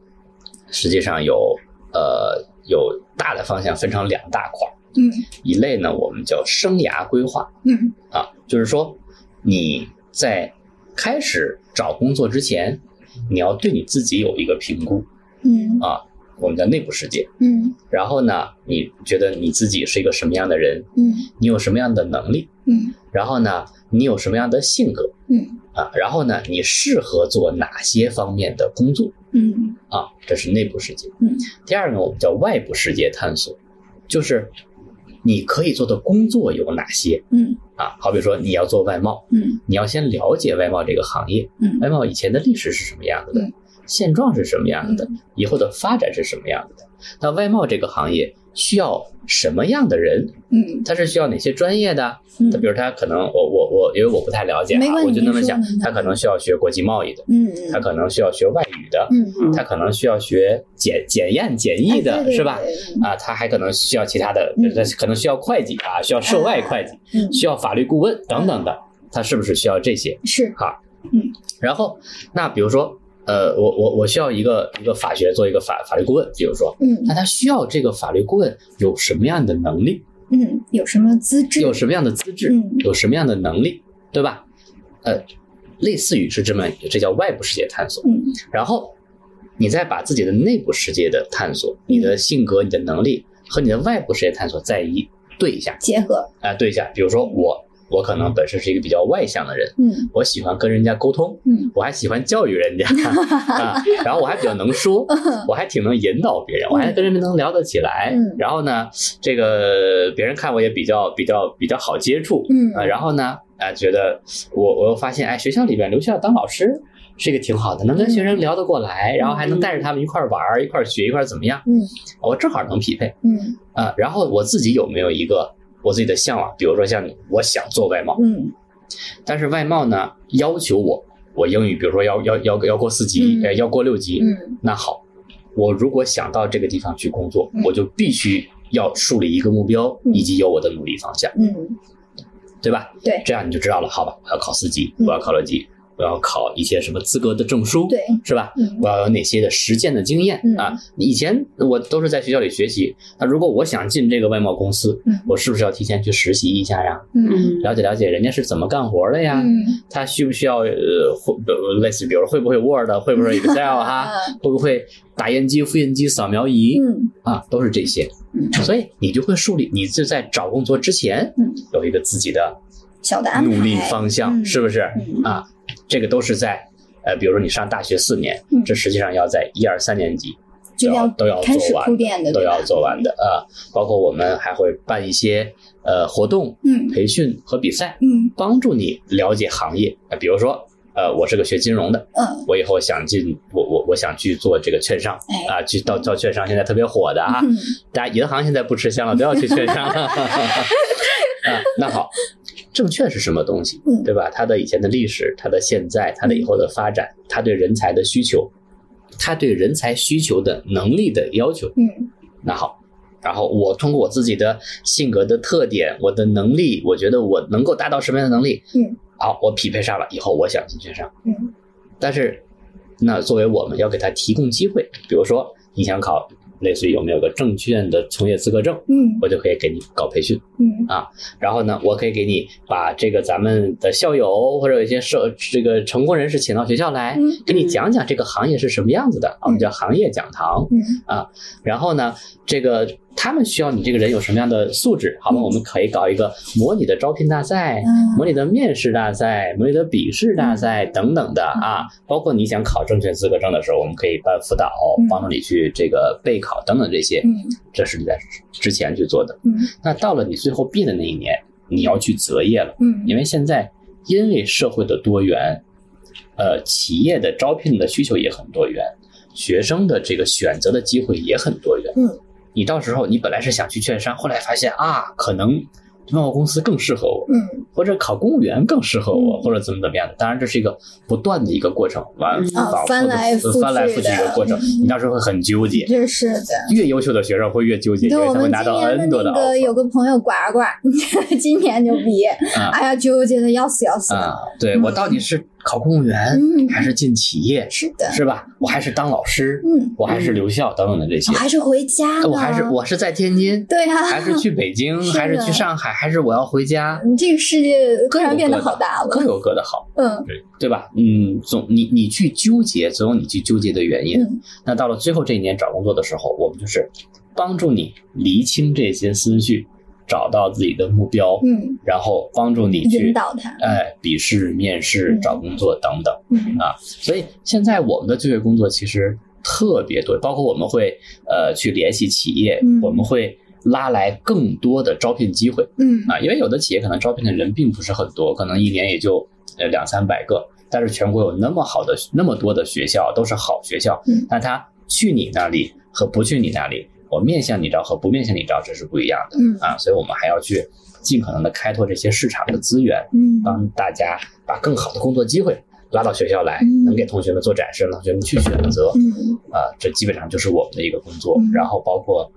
实际上有呃有大的方向分成两大块儿，嗯一类呢我们叫生涯规划嗯啊，就是说你在开始找工作之前，你要对你自己有一个评估嗯啊，我们叫内部世界。嗯然后呢，你觉得你自己是一个什么样的人？嗯你有什么样的能力？嗯然后呢，你有什么样的性格嗯啊？然后呢，你适合做哪些方面的工作？嗯啊，这是内部世界。嗯，第二个我们叫外部世界探索，就是你可以做的工作有哪些？嗯。啊？好比说你要做外贸，嗯。你要先了解外贸这个行业，嗯。外贸以前的历史是什么样子的嗯，现状是什么样子的嗯，以后的发展是什么样子的？那外贸这个行业需要什么样的人？嗯。他是需要哪些专业的？嗯。他比如他可能我我我，因为我不太了解我就那么想他可能需要学国际贸易的，嗯他可能需要学外语的，嗯。他可能需要学检检验检疫的，是吧？对啊，他还可能需要其他的嗯，他可能需要会计啊，需要涉外会计，嗯。需要法律顾问等等的，他是不是需要这些？是。哈，嗯。然后，那比如说，呃，我我我需要一个一个法学做一个法法律顾问，比如说，嗯那他需要这个法律顾问有什么样的能力，嗯有什么资质有什么样的资质嗯，有什么样的能力，对吧？呃，类似于是这么，这叫外部世界探索。嗯然后你再把自己的内部世界的探索、你的性格、你的能力和你的外部世界探索再一对一下，结合啊、对一下。比如说我，我可能本身是一个比较外向的人，嗯。我喜欢跟人家沟通，嗯。我还喜欢教育人家 啊，然后我还比较能说，我还挺能引导别人，我还跟人们能聊得起来。嗯。然后呢，这个别人看我也比较比较比较好接触，嗯啊，然后呢，啊，觉得我我又发现，哎，学校里边留校当老师是一个挺好的，能跟学生聊得过来，然后还能带着他们一块儿玩儿，一块儿学，一块儿怎么样？嗯。我正好能匹配嗯。啊。然后我自己有没有一个我自己的向往？比如说像你，我想做外贸，嗯但是外贸呢要求我，我英语比如说要要要要过四级，嗯呃，要过六级，嗯那好，我如果想到这个地方去工作嗯，我就必须要树立一个目标，嗯以及有我的努力方向。嗯对吧？对这样你就知道了。好吧，我要考四级，嗯我要考六级，我要考一些什么资格的证书，对是吧？嗯我要有哪些的实践的经验、嗯啊？以前我都是在学校里学习，那如果我想进这个外贸公司，嗯我是不是要提前去实习一下呀？嗯了解了解人家是怎么干活的呀？嗯他需不需要呃会呃类似比如会不会 Word，会不会 Excel 哈？会不会打印机、复印机、扫描仪、嗯啊？都是这些。嗯所以你就会树立，你就在找工作之前嗯有一个自己的小的安排努力方向，嗯是不是嗯啊？这个都是在呃，比如说你上大学四年，嗯这实际上要在一二三年级就要都要开始做完铺垫的，都要做完的啊。包括我们还会办一些呃活动、嗯培训和比赛，嗯帮助你了解行业。呃比如说呃，我是个学金融的，嗯我以后想进我我我想去做这个券商哎啊，去到到券商现在特别火的啊，嗯大家银行现在不吃香了，都要去券商了。啊，那好，证券是什么东西嗯，对吧？它的以前的历史，它的现在，它的以后的发展，它对人才的需求，它对人才需求的能力的要求。嗯那好，然后我通过我自己的性格的特点，我的能力，我觉得我能够达到什么样的能力？嗯，好，我匹配上了，以后我想进券商。嗯但是，那作为我们要给他提供机会，比如说你想考，类似于有没有个证券的从业资格证，嗯我就可以给你搞培训。嗯啊然后呢，我可以给你把这个咱们的校友或者有一些社这个成功人士请到学校来，嗯给你讲讲这个行业是什么样子的，我们叫行业讲堂。嗯然后呢，这个他们需要你这个人有什么样的素质？好吧，嗯我们可以搞一个模拟的招聘大赛，嗯模拟的面试大赛，模拟的笔试大赛等等的嗯啊。包括你想考证券资格证的时候，我们可以办辅导嗯，帮助你去这个备考等等这些。嗯这是你在之前去做的。嗯那到了你最后毕业的那一年，你要去择业了，嗯因为现在因为社会的多元，呃，企业的招聘的需求也很多元，学生的这个选择的机会也很多元。嗯，你到时候你本来是想去券商，后来发现啊，可能贸贸公司更适合我，嗯或者考公务员更适合我，嗯或者怎么怎么样的。当然，这是一个不断的一个过程，完嗯反复啊翻来覆去翻来覆去的一个过程的，你到时候会很纠结。这是的。越优秀的学生会越纠结，因对，为我们他会拿到今年的 N 多的那个有个朋友呱呱，今年就毕业，啊哎呀，纠结的要死要死的。啊，对嗯我到底是考公务员嗯还是进企业，是的，是吧？我还是当老师，嗯，我还是留校等等的这些我，还是回家呢，我还是我是在天津，对啊，还是去北京，是还是去上海，还是我要回家？你这个世界突然变得好大了，各有各的好，嗯对吧？嗯，总你你去纠结，总有你去纠结的原因。嗯那到了最后这一年找工作的时候，我们就是帮助你厘清这些思绪，找到自己的目标，嗯，然后帮助你去引导他，哎笔试、面试、嗯。找工作等等。嗯。啊，所以现在我们的就业工作其实特别多，包括我们会呃去联系企业，嗯。我们会拉来更多的招聘机会嗯。啊，因为有的企业可能招聘的人并不是很多，可能一年也就呃两三百个，但是全国有那么好的那么多的学校都是好学校，嗯。那他去你那里和不去你那里，我面向你招和不面向你招这是不一样的嗯啊，所以我们还要去尽可能的开拓这些市场的资源，嗯帮大家把更好的工作机会拉到学校来嗯，能给同学们做展示，让同学们去选择。嗯啊，这基本上就是我们的一个工作嗯。然后包括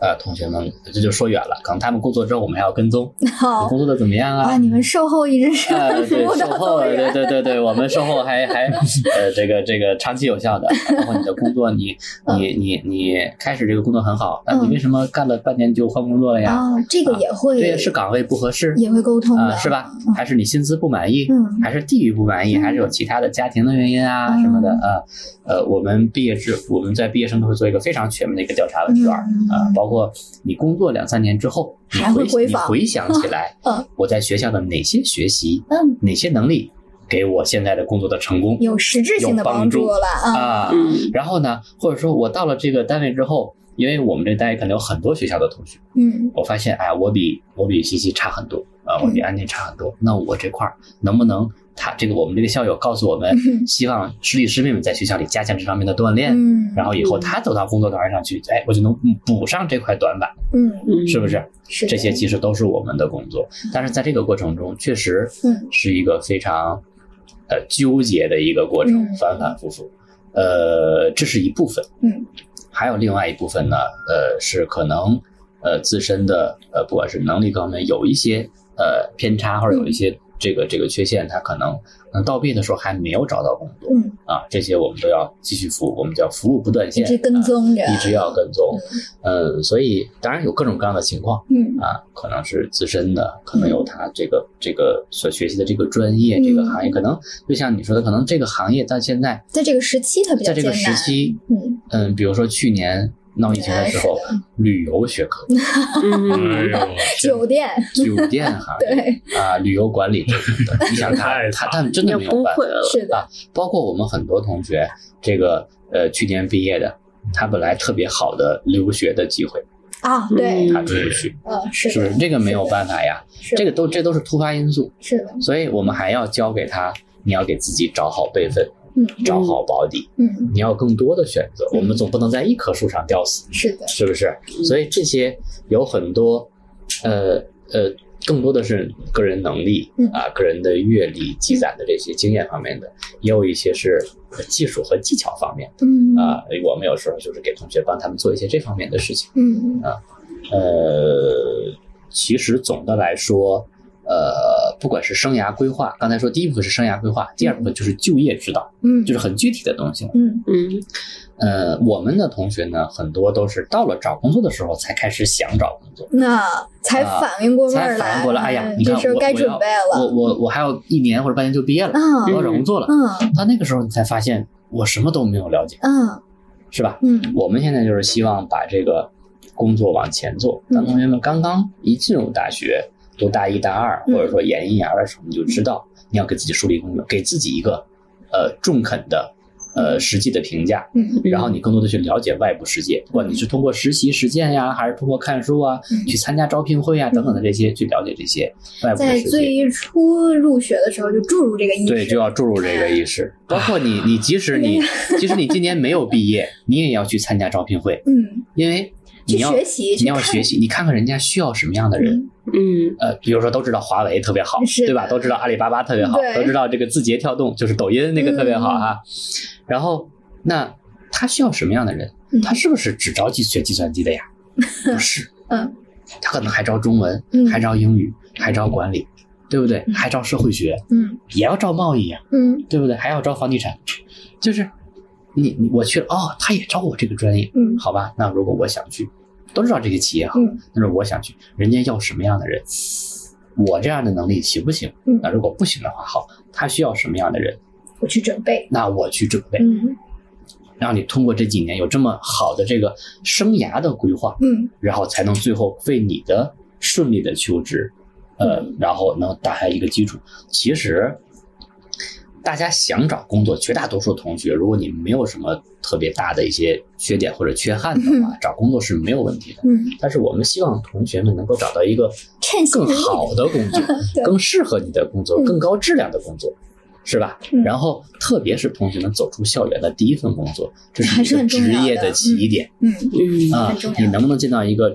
呃同学们，这就说远了，可能他们工作之后，我们还要跟踪，你工作的怎么样啊，啊？你们售后一直是呃，对，服务售后，对，对对对，我们售后还还呃，这个这个长期有效的，包括你的工作，你 你你你开始这个工作很好，那你嗯为什么干了半年就换工作了呀？啊，这个也会对，是岗位不合适，也会沟通啊、的，是吧？还是你薪资不满意，嗯还是地域不满意，嗯还是有其他的家庭的原因啊、嗯什么的啊？呃，我们毕业制我们在毕业生都会做一个非常全面的一个调查问卷啊，包括你工作两三年之后，你还会回回访你回想起来 嗯，我在学校的哪些学习，嗯，哪些能力给我现在的工作的成功有实质性的帮助助了啊，啊？嗯然后呢，或者说我到了这个单位之后，因为我们这单位可能有很多学校的同学。嗯我发现，哎，我比我比西西差很多啊，我比安妮差很多。那我这块儿能不能，他这个我们这个校友告诉我们，嗯。希望师弟师妹们在学校里加强这方面的锻炼，嗯，然后以后他走到工作岗位上去，哎，我就能补上这块短板，嗯。嗯，是不是？是这些其实都是我们的工作，但是在这个过程中，确实嗯。是一个非常呃纠结的一个过程嗯，反反复复。呃，这是一部分，嗯。还有另外一部分呢，呃，是可能呃自身的呃不管是能力各方面有一些呃偏差，或者有一些这个这个缺陷，他可能嗯到毕业的时候还没有找到工作嗯，啊，这些我们都要继续服务，我们叫服务不断线，一直跟踪着，啊一直要跟踪，嗯，所以当然有各种各样的情况。嗯啊，可能是自身的，可能有他这个这个所学习的这个专业、这个行业，可能就像你说的，可能这个行业到现在在这个时期它比较在这个，时期，嗯嗯，比如说去年闹疫情的时候哎，旅游学科、嗯哎呦，酒店，酒店行业对，啊、旅游管理这种的，你想他他他们真的没有办法，了，是的，啊包括我们很多同学，这个呃去年毕业的，他本来特别好的留学的机会，啊，对，嗯他出不去，嗯，是的是不是？这个没有办法呀，是这个都这都是突发因素。是的，所以我们还要教给他，你要给自己找好备份，嗯找好保底，嗯，你要更多的选择。嗯我们总不能在一棵树上吊死，是的，是不是？所以这些有很多，呃呃，更多的是个人能力嗯啊，个人的阅历积攒的这些经验方面的，也有一些是技术和技巧方面嗯啊。我们有时候就是给同学帮他们做一些这方面的事情。嗯啊呃，其实总的来说，呃，不管是生涯规划，刚才说第一部分是生涯规划，第二部分就是就业指导，嗯，就是很具体的东西了。嗯嗯呃，我们的同学呢，很多都是到了找工作的时候才开始想找工作，那才啊反应过味儿来，才反应过来，哎呀，你这看我我事儿该准备了，我我我还有一年或者半年就毕业了，啊我要找工作了。嗯到那个时候你才发现我什么都没有了解，嗯是吧？嗯我们现在就是希望把这个工作往前做。嗯当同学们刚刚一进入大学，读大一、大二，嗯或者说研一、研二的时候，你就知道你要给自己树立目标，给自己一个呃中肯的呃实际的评价。嗯然后你更多的去了解外部世界，不管你是通过实习实践呀，还是通过看书啊，嗯去参加招聘会啊等等的这些，去了解这些外部世界。最初入学的时候就注入这个意识，对，就要注入这个意识。包括你，你即使你 即使你今年没有毕业，你也要去参加招聘会，嗯，因为你要学习，你要学习，你看看人家需要什么样的人。嗯嗯呃，比如说都知道华为特别好，对吧？都知道阿里巴巴特别好，都知道这个字节跳动就是抖音那个特别好哈。然后，那他需要什么样的人？嗯他是不是只招计学计算机的呀？不是，嗯他可能还招中文，嗯还招英语，还招管理，对不对？嗯还招社会学，嗯也要招贸易呀，嗯对不对？还要招房地产，就是你你我去了哦，他也招我这个专业，嗯好吧？那如果我想去，都知道这个企业好，嗯但是我想去，人家要什么样的人？我这样的能力行不行？嗯那如果不行的话，好，他需要什么样的人？我去准备，那我去准备，嗯让你通过这几年有这么好的这个生涯的规划，嗯然后才能最后为你的顺利的求职，呃，然后能打下一个基础。其实，大家想找工作，绝大多数同学，如果你没有什么特别大的一些缺点或者缺憾的话，找工作是没有问题的。嗯，但是我们希望同学们能够找到一个更好的工作，更适合你的工作，嗯更高质量的工作。是吧？嗯然后，特别是同学们走出校园的第一份工作，这是是一个职业的起点。嗯嗯你能不能进到一个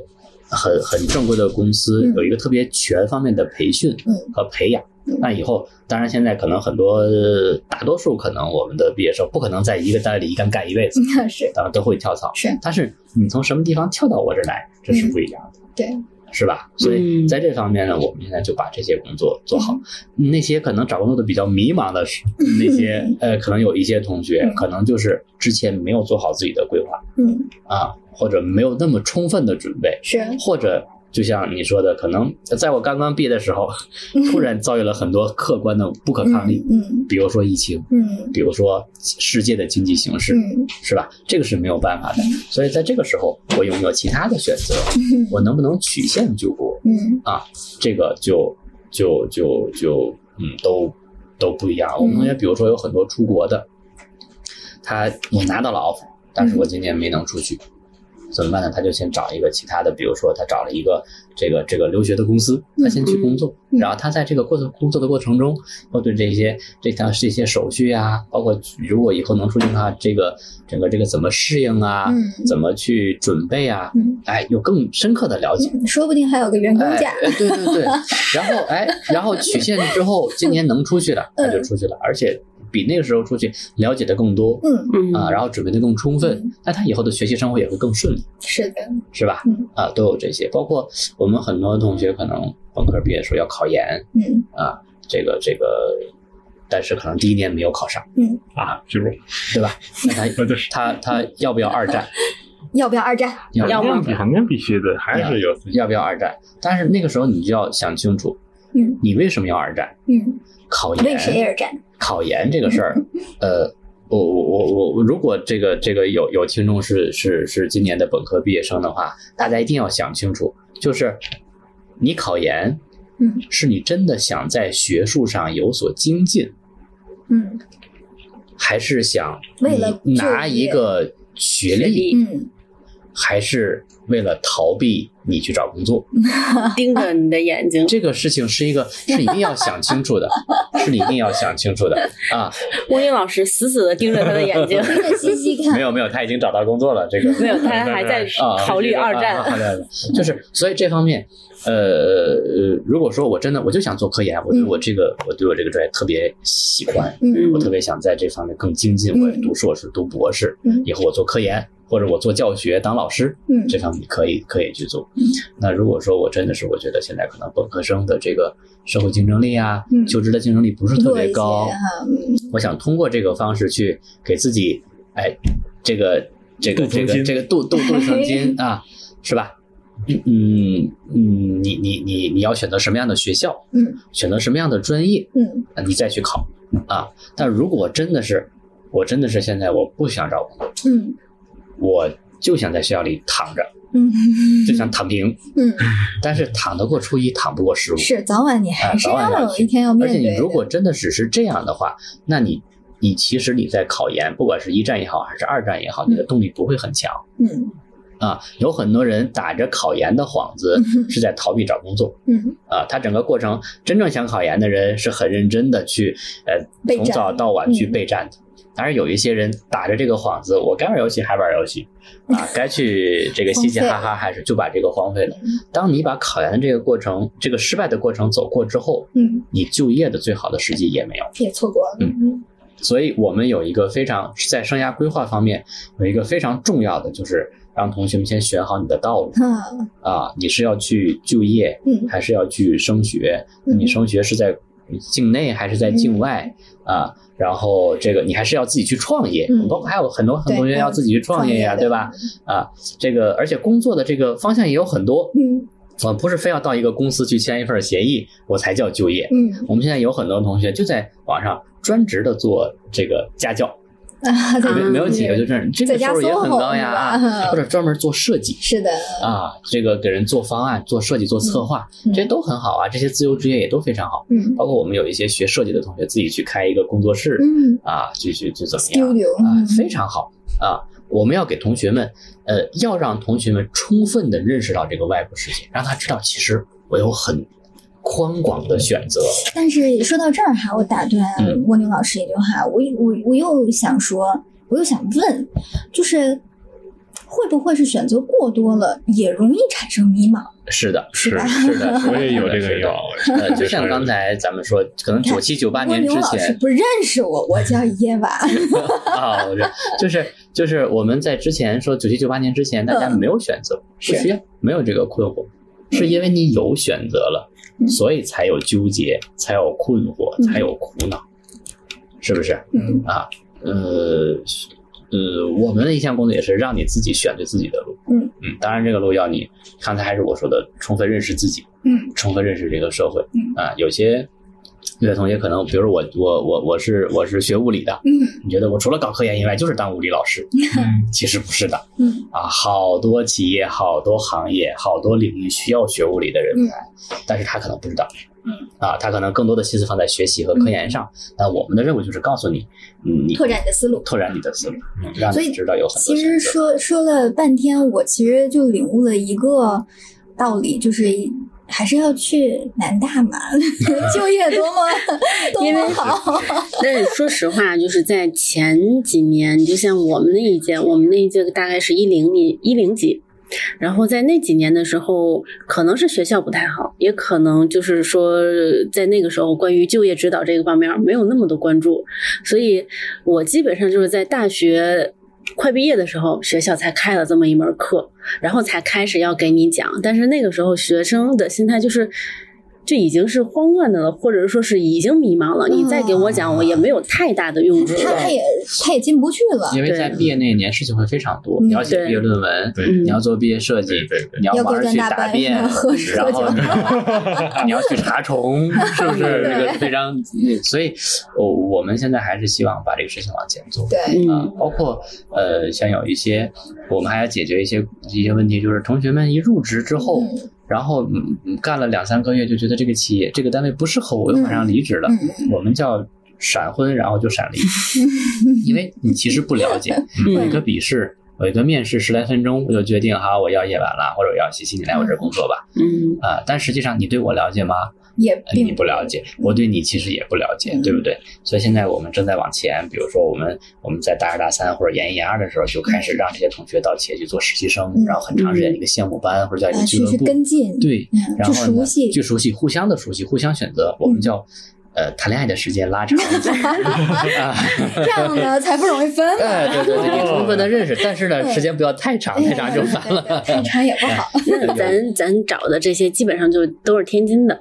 很很正规的公司，嗯有一个特别全方面的培训嗯和培养？嗯那以后，当然现在可能很多呃大多数可能我们的毕业生不可能在一个单位里一干干一辈子，嗯是当然都会跳槽。是但是你从什么地方跳到我这儿来，这是不一样的。对，是吧？所以嗯在这方面呢，我们现在就把这些工作做好。那些可能找工作的比较迷茫的是那些呃，可能有一些同学嗯可能就是之前没有做好自己的规划嗯啊，或者没有那么充分的准备，是或者就像你说的，可能在我刚刚毕业的时候，突然遭遇了很多客观的不可抗力，嗯比如说疫情，嗯比如说世界的经济形势，嗯是吧？这个是没有办法的。所以在这个时候，我有没有其他的选择？嗯我能不能曲线救国？嗯啊，这个就就就就嗯，都都不一样。我们同学比如说有很多出国的，他我拿到了 offer，但是我今年没能出去，怎么办呢？他就先找一个其他的，比如说他找了一个这个这个留学的公司，他先去工作，嗯然后他在这个过程工作的过程中，会对这些这条这些手续啊，包括如果以后能出去的话，这个整个这个怎么适应啊，嗯怎么去准备啊，嗯哎，有更深刻的了解。嗯，说不定还有个员工对对对，然后哎，然后曲线之后，今年能出去了，嗯他就出去了，而且比那个时候出去了解的更多嗯嗯啊，然后准备的更充分嗯，那他以后的学习生活也会更顺利，是的，是吧？嗯啊，都有这些，包括我们很多同学可能本科毕业的时候要考研嗯啊，这个这个，但是可能第一年没有考上，嗯，啊，就是对吧？那他 他他要不要二战？要不要二战？要要肯定必须的，还是有要不要二战？但是那个时候你就要想清楚，嗯。你为什么要二战？嗯，考研。为谁而战？考研这个事儿，呃，我我我我，如果这个这个有有听众是是是今年的本科毕业生的话，大家一定要想清楚，就是你考研嗯。是你真的想在学术上有所精进，嗯。还是想为了拿一个学历，学历。嗯。还是为了逃避你去找工作？盯着你的眼睛。这个事情是一个是一定要想清楚的，是你一定要想清楚的啊！吴林老师死死的盯着他的眼睛，盯 着细细看没，有没有，他已经找到工作了，这个没有，他还在啊，考虑二战。就是所以这方面，呃呃，如果说我真的我就想做科研，我对嗯。我这个我对我这个专业特别喜欢，嗯。我特别想在这方面更精进，嗯我也读硕士、读博士嗯，以后我做科研或者我做教学当老师，嗯。这方面可以可以去做嗯。那如果说我真的是我觉得现在可能本科生的这个社会竞争力啊嗯，求职的竞争力不是特别高，嗯。我想通过这个方式去给自己，哎，这个这个这个这个镀镀镀一层金 啊，是吧？嗯嗯嗯，你你你你要选择什么样的学校，嗯选择什么样的专业，嗯啊你再去考啊。但如果真的是，我真的是现在我不想找工作，嗯我就想在学校里躺着，嗯就想 躺平，嗯，但是躺得过初一，躺不过十五。是早晚你还啊，是早晚要有一天要面对的。而且你如果真的只是这样的话，那你你其实你在考研，不管是一战也好，还是二战也好，你的动力不会很强嗯啊。有很多人打着考研的幌子嗯是在逃避找工作嗯啊。他整个过程真正想考研的人是很认真的去呃从早到晚去嗯备战的。当然有一些人打着这个幌子，我该玩游戏还玩游戏 啊，该去这个嘻嘻哈哈还是就把这个荒废了。当你把考研的这个过程，这个失败的过程走过之后，嗯，你就业的最好的时机也没有。也错过了。嗯所以我们有一个非常在生涯规划方面有一个非常重要的，就是让同学们先选好你的道路哈啊，你是要去就业，嗯还是要去升学？嗯你升学是在境内还是在境外啊？然后这个你还是要自己去创业，嗯包括还有很多很多同学要自己去创业呀，对吧？啊，这个而且工作的这个方向也有很多，嗯我不是非要到一个公司去签一份协议我才叫就业。嗯我们现在有很多同学就在网上专职的做这个家教，没没有几个就这样，这个收入也很高呀啊，或者专门做设计。是的，啊，这个给人做方案、做设计、做策划，嗯这些都很好啊，这些自由职业也都非常好。嗯。包括我们有一些学设计的同学，自己去开一个工作室嗯。啊，去去去怎么样啊嗯，非常好啊。我们要给同学们，呃，要让同学们充分的认识到这个外部世界，让他知道其实我有很宽广的选择。但是说到这儿哈，我打断嗯蜗牛老师一句话，我我我又想说，我又想问，就是会不会是选择过多了，也容易产生迷茫？是的，是吧是的，我也有这个有，呃，就像刚才咱们说，可能九七九八年之牛老师前不认识我，我叫耶娃。啊，就是就是我们在之前说九七九八年之前，大家嗯没有选择，不是需要，没有这个困惑，是因为你有选择了，嗯所以才有纠结，才有困惑，嗯才有苦恼，是不是嗯啊？呃。呃，我们的一项工作也是让你自己选对自己的路。嗯嗯，当然这个路要你刚才还是我说的，充分认识自己，嗯充分认识这个社会。嗯啊，有些有些同学可能，比如我我我我是我是学物理的，嗯你觉得我除了搞科研以外就是当物理老师？嗯其实不是的嗯啊，好多企业、好多行业、好多领域需要学物理的人才，但是他可能不知道。嗯啊，他可能更多的心思放在学习和科研上。那我们的任务就是告诉你，嗯，你拓展你的思路拓展你的思路，嗯让所以你知道有很多其实。说说了半天，我其实就领悟了一个道理，就是还是要去南大嘛，就业多么 多么好。但是说实话，就是在前几年，你就像我们那一届，我们那一届大概是一零年一零级，然后在那几年的时候，可能是学校不太好，也可能就是说在那个时候关于就业指导这个方面没有那么多关注，所以我基本上就是在大学。快毕业的时候，学校才开了这么一门课，然后才开始要给你讲。但是那个时候，学生的心态就是，就已经是慌乱的了，或者说是已经迷茫了。你再给我讲，我也没有太大的用处。他他也他也进不去了，因为在毕业那一年事情会非常多，嗯你要写毕业论文，对你要做毕业设计你要要晚上去答辩，然后 你要去查重，是不是？对这个非常，所以我我们现在还是希望把这个事情往前做。对，包括呃，像有一些，我们还要解决一些一些问题，就是同学们一入职之后，嗯然后嗯嗯干了两三个月就觉得这个企业这个单位不适合我，又马上离职了。嗯我们叫闪婚，然后就闪离，因为你其实不了解，嗯有一个笔试。有一个面试十来分钟，我就决定好，我要夜晚了，或者我要西西，你来我这儿工作吧。嗯啊、但实际上你对我了解吗？也呃你不了解，我对你其实也不了解，嗯对不对？所以现在我们正在往前，比如说我们我们在大二大三或者研一研二的时候，就开始让这些同学到企业去做实习生，嗯然后很长时间一个项目班或者叫一个俱乐部，跟进，对嗯，然后呢去熟悉去熟悉，互相的熟悉，互相选择，我们嗯叫呃谈恋爱的时间拉长啊。这样呢才不容易分对对对，你充分的认识，但是呢，时间不要太长，太长就烦了。太长也不好。那咱咱找的这些基本上就都是天津的，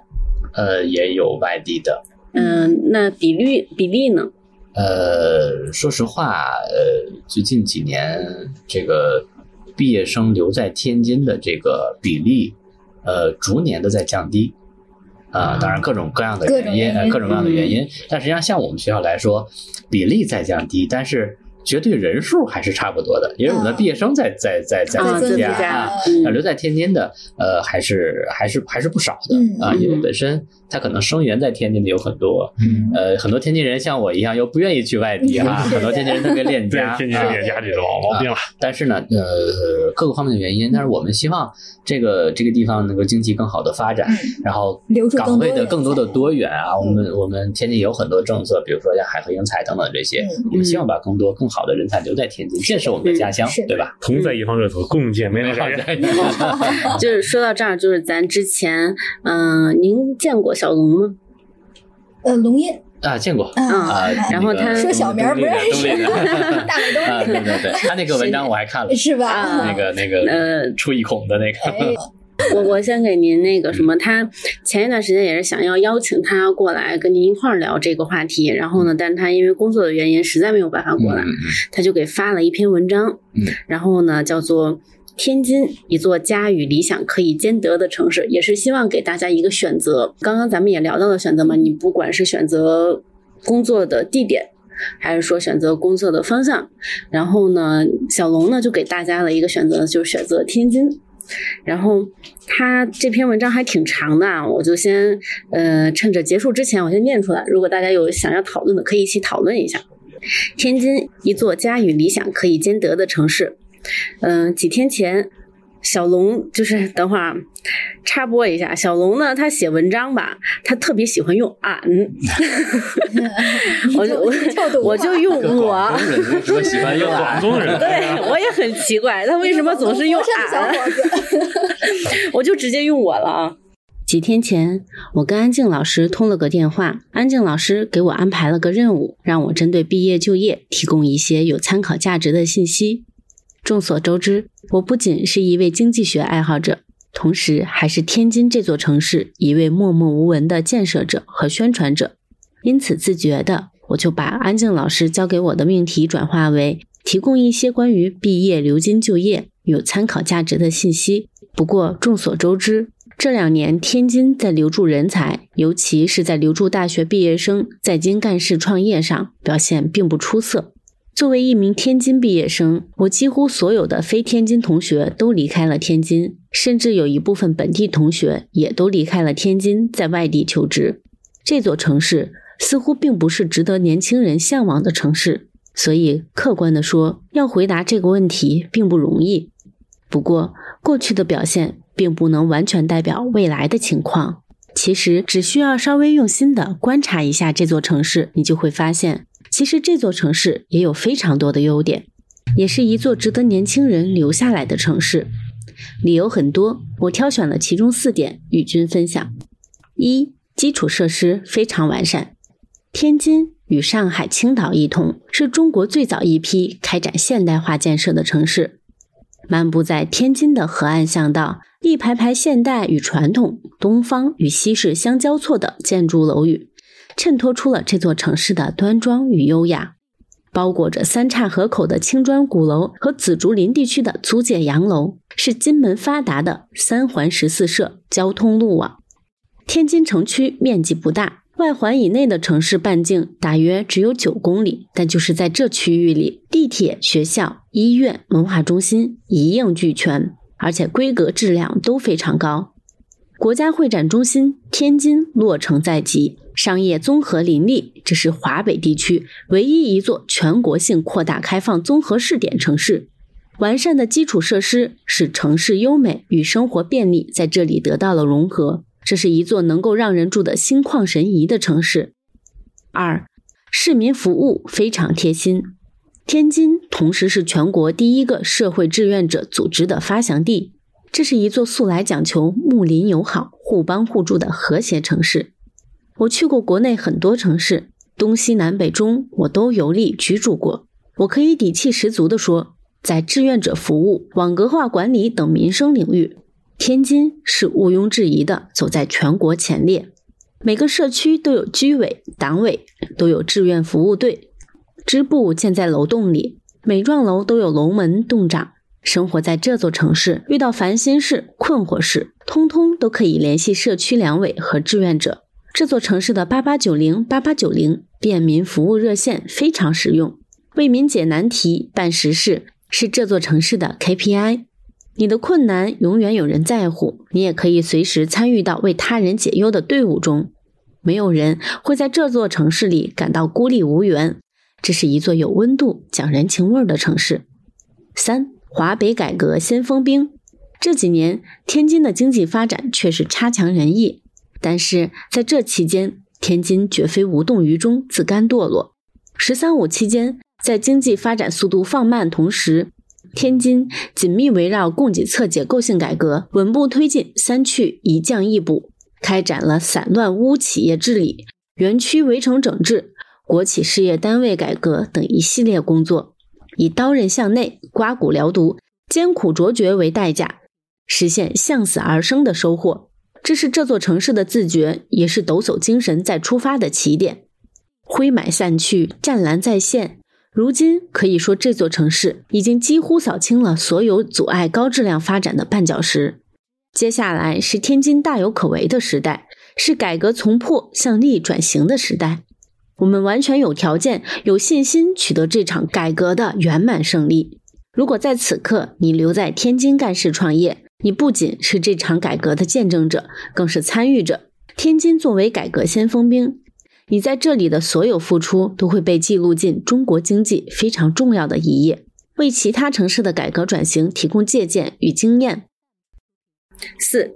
呃，也有外地的，嗯，那比率比例呢？呃，说实话，呃，最近几年这个毕业生留在天津的这个比例，呃，逐年的在降低。啊、当然各种各样的原因，各种各样的原因。但实际上，像我们学校来说，比例在降低，但是绝对人数还是差不多的，因为我们的毕业生在在在在啊增加。在增加啊，留在天津的呃还是还是还是不少的嗯啊，因为嗯。本身他可能生源在天津的有很多，嗯，呃，很多天津人像我一样又不愿意去外地啊，很多天津人特别恋家，天津啊。人家这个老毛病了。但是呢，呃，各个方面的原因，但是我们希望这个这个地方能够经济更好的发展，嗯。然后留住岗位的更多的多元啊。我们我们天津有很多政策，比如说像海河英才等等这些，嗯。我们希望把更多更好的人才留在天津，建设我们的家乡对吧？同在一方，热土共建美好家园。就是说到这儿，就是咱之前，嗯、您见过小龙吗？呃，龙印啊，见过。啊啊，然后他说小名不认识。大美东啊，对对对，他那个文章我还看了，是吧？啊。那个那个呃出一孔的那个，哎，我我先给您那个什么，他前一段时间也是想要邀请他过来跟您一块儿聊这个话题，然后呢，但是他因为工作的原因实在没有办法过来，他就给发了一篇文章，嗯然后呢叫做。天津，一座家与理想可以兼得的城市，也是希望给大家一个选择。刚刚咱们也聊到了选择嘛，你不管是选择工作的地点，还是说选择工作的方向，然后呢，小龙呢就给大家了一个选择，就是选择天津。然后他这篇文章还挺长的，我就先呃趁着结束之前我先念出来，如果大家有想要讨论的，可以一起讨论一下。天津，一座家与理想可以兼得的城市。嗯、几天前，小龙就是等会儿啊插播一下，小龙呢，他写文章吧，他特别喜欢用俺，我就我 跳动我就用个我广。东人为什么喜欢用啊？广东人，对，我也很奇怪，他为什么总是用俺？我就直接用我了啊。几天前，我跟安静老师通了个电话，安静老师给我安排了个任务，让我针对毕业就业提供一些有参考价值的信息。众所周知，我不仅是一位经济学爱好者，同时还是天津这座城市一位默默无闻的建设者和宣传者。因此，自觉的我就把安静老师交给我的命题转化为提供一些关于毕业留京就业有参考价值的信息。不过，众所周知，这两年天津在留住人才，尤其是在留住大学毕业生在京干事创业上表现并不出色。作为一名天津毕业生，我几乎所有的非天津同学都离开了天津，甚至有一部分本地同学也都离开了天津，在外地求职。这座城市似乎并不是值得年轻人向往的城市，所以客观的说，要回答这个问题并不容易。不过，过去的表现并不能完全代表未来的情况。其实，只需要稍微用心的观察一下这座城市，你就会发现，其实这座城市也有非常多的优点，也是一座值得年轻人留下来的城市。理由很多，我挑选了其中四点与君分享。一、基础设施非常完善。天津与上海、青岛一同，是中国最早一批开展现代化建设的城市。漫步在天津的河岸巷道，一排排现代与传统、东方与西式相交错的建筑楼宇，衬托出了这座城市的端庄与优雅。包裹着三岔河口的青砖鼓楼和紫竹林地区的租界洋楼，是金门发达的三环十四社交通路网。天津城区面积不大，外环以内的城市半径大约只有九公里，但就是在这区域里，地铁、学校、医院、文化中心一应俱全，而且规格质量都非常高。国家会展中心天津落成在即，商业综合林立，这是华北地区唯一一座全国性扩大开放综合试点城市。完善的基础设施使城市优美与生活便利在这里得到了融合。这是一座能够让人住得心旷神怡的城市。二，市民服务非常贴心。天津同时是全国第一个社会志愿者组织的发祥地，这是一座素来讲求睦邻友好、互帮互助的和谐城市。我去过国内很多城市，东西南北中我都游历居住过。我可以底气十足地说，在志愿者服务、网格化管理等民生领域，天津是毋庸置疑的走在全国前列。每个社区都有居委、党委，都有志愿服务队，支部建在楼栋里，每幢楼都有楼门、栋长。生活在这座城市，遇到烦心事、困惑事，通通都可以联系社区两委和志愿者。这座城市的八八九零八八九零便民服务热线非常实用，为民解难题、办实事是这座城市的 KPI。你的困难永远有人在乎，你也可以随时参与到为他人解忧的队伍中。没有人会在这座城市里感到孤立无援。这是一座有温度、讲人情味儿的城市。三，华北改革先锋兵。这几年，天津的经济发展却是差强人意，但是在这期间，天津绝非无动于衷、自甘堕落。“十三五”期间，在经济发展速度放慢同时，天津紧密围绕供给侧结构性改革，稳步推进“三去一降一补”，开展了散乱污企业治理、园区围城整治、国企事业单位改革等一系列工作，以刀刃向内、刮骨疗毒、艰苦卓绝为代价，实现向死而生的收获。这是这座城市的自觉，也是抖擞精神再出发的起点。灰霾散去，湛蓝再现。如今可以说，这座城市已经几乎扫清了所有阻碍高质量发展的绊脚石。接下来是天津大有可为的时代，是改革从破向立转型的时代。我们完全有条件、有信心取得这场改革的圆满胜利。如果在此刻你留在天津干事创业，你不仅是这场改革的见证者，更是参与者。天津作为改革先锋兵。你在这里的所有付出都会被记录进中国经济非常重要的一页，为其他城市的改革转型提供借鉴与经验。四，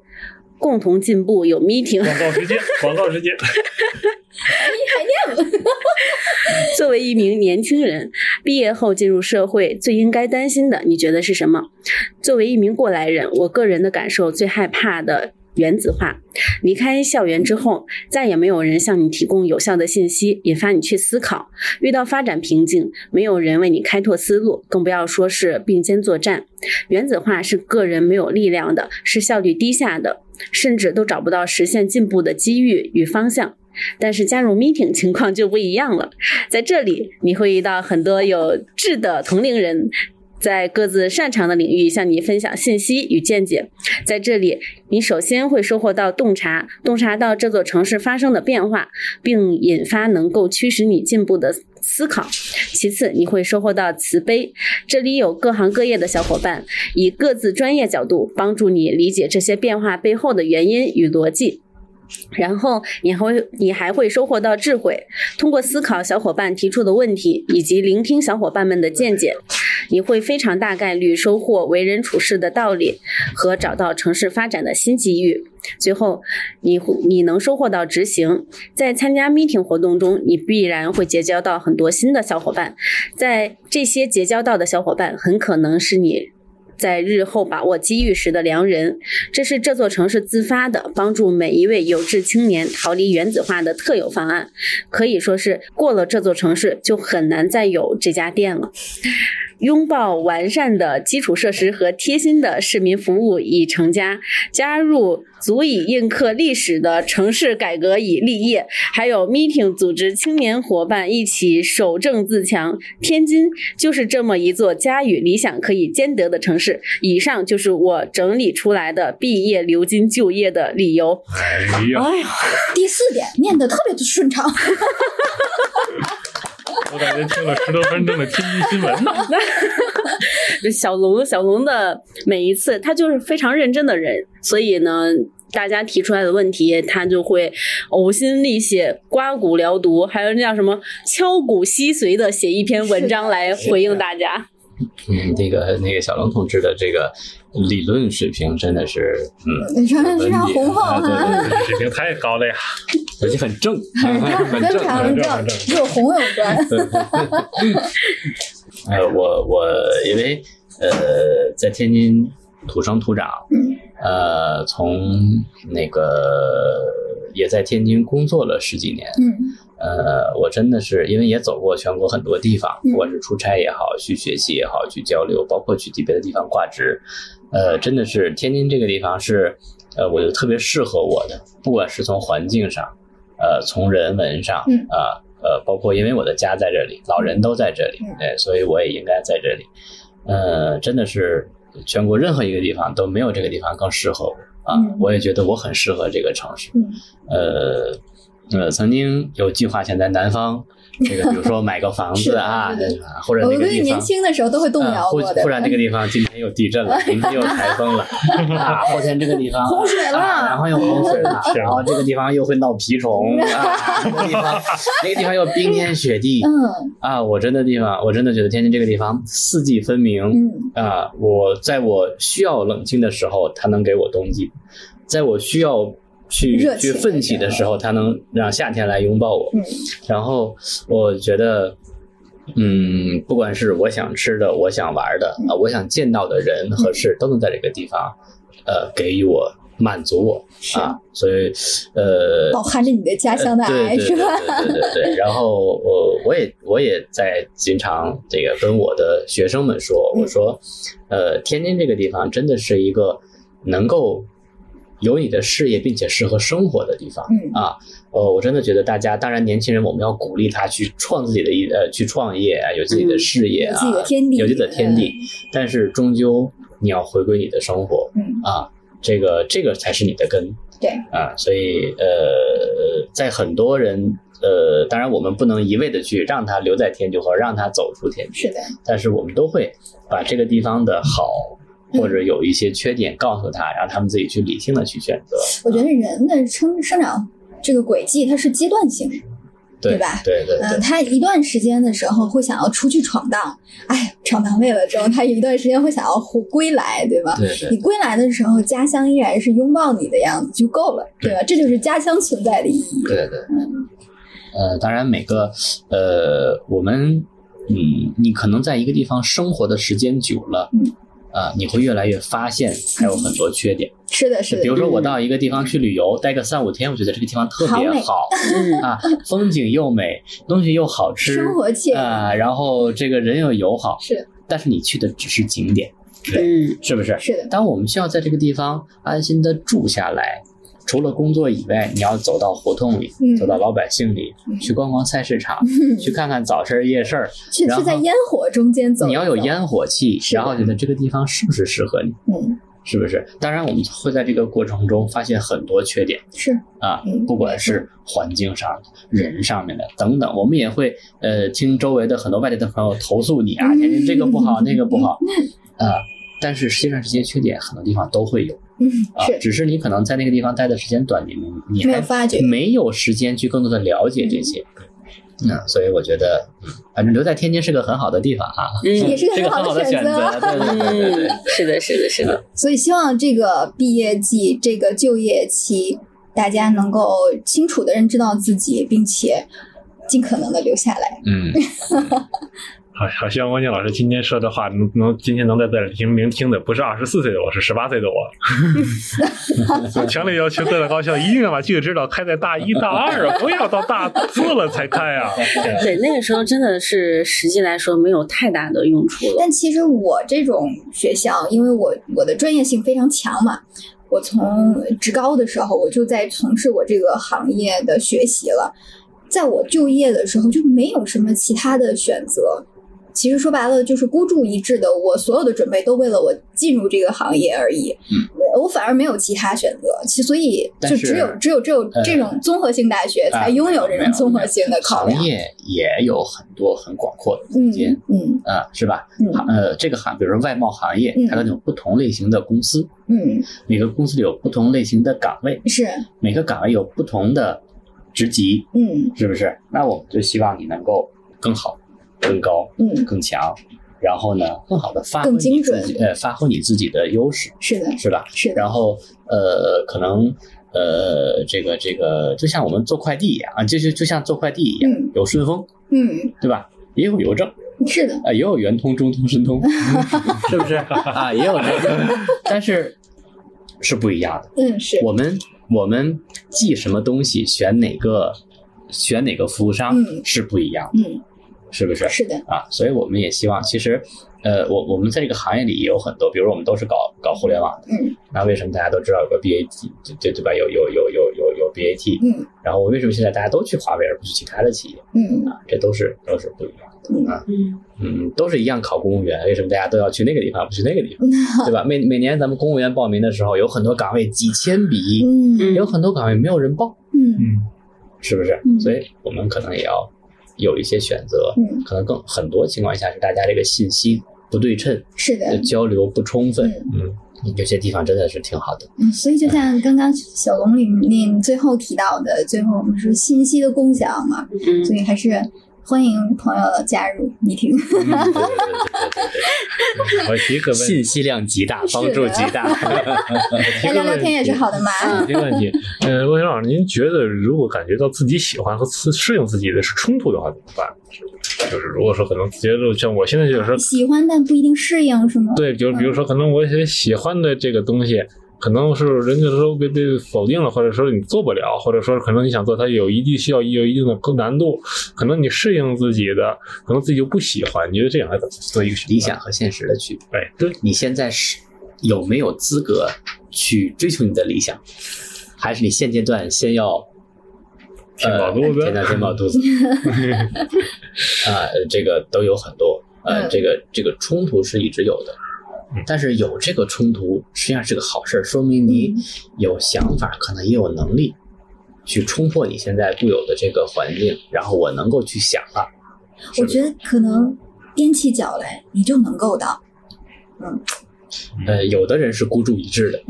共同进步有 meeting。广告时间，广告时间。你还念了？作为一名年轻人，毕业后进入社会，最应该担心的，你觉得是什么？作为一名过来人，我个人的感受，最害怕的。原子化，离开校园之后，再也没有人向你提供有效的信息，引发你去思考。遇到发展瓶颈，没有人为你开拓思路，更不要说是并肩作战。原子化是个人没有力量的，是效率低下的，甚至都找不到实现进步的机遇与方向。但是加入 meeting 情况就不一样了，在这里你会遇到很多有志的同龄人。在各自擅长的领域向你分享信息与见解，在这里，你首先会收获到洞察，洞察到这座城市发生的变化，并引发能够驱使你进步的思考。其次，你会收获到慈悲，这里有各行各业的小伙伴，以各自专业角度帮助你理解这些变化背后的原因与逻辑。然后你还会，你还会收获到智慧。通过思考小伙伴提出的问题，以及聆听小伙伴们的见解，你会非常大概率收获为人处事的道理和找到城市发展的新机遇。最后，你你能收获到执行。在参加 meeting 活动中，你必然会结交到很多新的小伙伴。在这些结交到的小伙伴，很可能是你。在日后把握机遇时的良人，这是这座城市自发的帮助每一位有志青年逃离原子化的特有方案，可以说是过了这座城市就很难再有这家店了。拥抱完善的基础设施和贴心的市民服务已成家，加入足以印刻历史的城市改革已立业。还有 meeting 组织青年伙伴一起守正自强。天津就是这么一座家与理想可以兼得的城市。以上就是我整理出来的毕业留京就业的理由。哎呀，哎呀，第四点念得特别的顺畅。我感觉听了十多分钟的天津新闻呢。小龙，小龙的每一次，他就是非常认真的人，所以呢，大家提出来的问题，他就会呕心沥血、刮骨疗毒，还有那叫什么敲骨吸髓的写一篇文章来回应大家。嗯，那个那个小龙同志的这个理论水平真的是，嗯，非常非常雄厚啊对对哈，水平太高了呀！而且很正，很 很正，非常很正，又红又专。呃，我我因为呃在天津土生土长，呃，从那个也在天津工作了十几年，嗯。呃，我真的是因为也走过全国很多地方，嗯。不管是出差也好，去学习也好，去交流，包括去别的地方挂职，呃，真的是天津这个地方是，呃，我就特别适合我的，不管是从环境上，呃，从人文上，嗯啊、呃，包括因为我的家在这里，老人都在这里，嗯哎，所以我也应该在这里，呃，真的是全国任何一个地方都没有这个地方更适合我啊，嗯我也觉得我很适合这个城市，嗯。呃，呃，曾经有计划想在南方，这个比如说 买个房子啊，或者那个地方。年轻的时候都会动摇过的。忽然这个地方今天又地震了，明天又台风了，啊，后天这个地方 洪水了啊然后又洪水了，然后这个地方又会闹蜱虫啊，那个地方那个地方又冰天雪地嗯啊，我真的地方，我真的觉得天津这个地方四季分明，嗯啊，我在我需要冷静的时候，它能给我冬季；在我需要去去奋起的时候，它能让夏天来拥抱我。嗯然后我觉得，嗯，不管是我想吃的、我想玩的啊、我想见到的人和事，都能在这个地方，呃，给予我满足我啊。所以，呃，饱含着你的家乡的爱是吧？对对对对。然后我我也我也在经常这个跟我的学生们说，嗯我说，呃，天津这个地方真的是一个能够有你的事业并且适合生活的地方。嗯。啊，呃，我真的觉得大家，当然年轻人我们要鼓励他去创自己的一呃去创业啊，有自己的嗯事业啊，有自己的天地。有自己的天地，但是终究你要回归你的生活嗯。啊，这个这个才是你的根。对。啊，所以呃，在很多人呃，当然我们不能一味的去让他留在天津或者让他走出天津，是的，但是我们都会把这个地方的好嗯或者有一些缺点告诉他，让他们自己去理性的去选择。我觉得人的生生长这个轨迹它是阶段性的，对对吧对对对嗯，他一段时间的时候会想要出去闯荡，哎，闯荡累了之后，他有一段时间会想要回归来，对吧？对对你归来的时候，家乡依然是拥抱你的样子就够了，对吧？这就是家乡存在的意义。对对，呃，当然每个呃，我们嗯，你可能在一个地方生活的时间久了，嗯，啊、你会越来越发现还有很多缺点。是的，是的，比如说我到一个地方去旅游，待个三五天，我觉得这个地方特别好 啊，风景又美，东西又好吃，生活惬意啊、然后这个人又友好，是。但是你去的只是景点，嗯是不是？是的，当我们需要在这个地方安心的住下来，除了工作以外，你要走到胡同里，嗯走到老百姓里，嗯去逛逛菜市场，去看看早市夜市儿，然后去是在烟火中间走走，你要有烟火气，然后觉得这个地方是不是适合你，嗯，是不是？当然，我们会在这个过程中发现很多缺点是啊嗯，不管是环境上的、人上面的等等，我们也会呃听周围的很多外地的朋友投诉你啊，嗯天津这个不好，那个不好，啊。但是实际上这些缺点很多地方都会有嗯只是你可能在那个地方待的时间短，你你还没有发觉，没有时间去更多的了解这些。嗯，所以我觉得，嗯反正留在天津是个很好的地方啊，嗯。也 是个很好的选选择。择。对对对对对。嗯，是的，是的，是的，所以希望这个毕业季、这个就业期，大家能够清楚的认知到自己，并且尽可能的留下来。嗯，好，好，希望汪静老师今天说的话能能今天能在这里听聆听的，不是二十四岁的我，是十八岁的我。我强烈要求各大高校一定要把就业指导开在大一、大二啊，不要到大四了才开啊。对，那个时候真的是实际来说没有太大的用处了。但其实我这种学校，因为我我的专业性非常强嘛，我从职高的时候我就在从事我这个行业的学习了，在我就业的时候就没有什么其他的选择。其实说白了就是孤注一掷的，我所有的准备都为了我进入这个行业而已。嗯，我反而没有其他选择，其所以就只有只有只有呃这种综合性大学啊才拥有这种综合性的考量行。业也有很多很广阔的空嗯间。嗯啊，是吧？嗯行呃，这个行，比如说外贸行业嗯，它可能有不同类型的公司，嗯，每个公司里有不同类型的岗位，是每个岗位有不同的职级，嗯是不是？那我们就希望你能够更好、更高、嗯。更强，然后呢，更好的发挥你更精自己，呃，发挥你自己的优势，是的。是吧？是的。然后呃，可能呃，这个这个，就像我们做快递一样啊，就就就像做快递一样，嗯。有顺丰，嗯。对吧？也有邮政。是的。啊，也有圆通、中通、申通，是不是？啊？也有这个，但是是不一样的。嗯是。我们我们寄什么东西，选哪个选哪个服务商嗯。是不一样的，嗯是不是？是的啊，所以我们也希望，其实，呃，我我们在这个行业里也有很多，比如我们都是搞搞互联网的，嗯那为什么大家都知道有个 BAT，对对对吧？有有有有有有 BAT，嗯然后为什么现在大家都去华为而不去其他的企业嗯啊？这都是都是不一样的，嗯嗯，都是一样考公务员，为什么大家都要去那个地方不去那个地方，对吧？每每年咱们公务员报名的时候，有很多岗位几千笔，嗯有很多岗位没有人报，嗯嗯，是不是？嗯所以我们可能也要有一些选择，嗯，可能更很多情况下是大家这个信息不对称，是的，交流不充分，嗯。嗯，有些地方真的是挺好的。嗯，所以就像刚刚小龙里面最后提到的，最后我们说信息的共享嘛，嗯。所以还是欢迎朋友加入对对 我提个对，问信息量极大，帮助极大。来聊聊天也是好的嘛。一个问题，呃，魏老师，您觉得如果感觉到自己喜欢和适适应自己的是冲突的话，怎么办？就是如果说可能觉得像我现在有时候喜欢但不一定适应，是吗？对，就是比如说可能我也喜欢的这个东西，可能是人家说被被否定了，或者说你做不了，或者说可能你想做它有一定需要有一定的难度，可能你适应自己的，可能自己就不喜欢，你觉得这样该怎么做一个选择？理想和现实的区别。哎，对，你现在是有没有资格去追求你的理想，还是你现阶段先要填饱肚子呃填到填饱肚子啊、这个都有很多，呃，嗯这个这个冲突是一直有的嗯。但是有这个冲突实际上是个好事儿，说明你嗯有想法，可能也有能力去冲破你现在固有的这个环境，然后我能够去想了。是是我觉得可能踮起脚来，你就能够到。呃，有的人是孤注一掷的，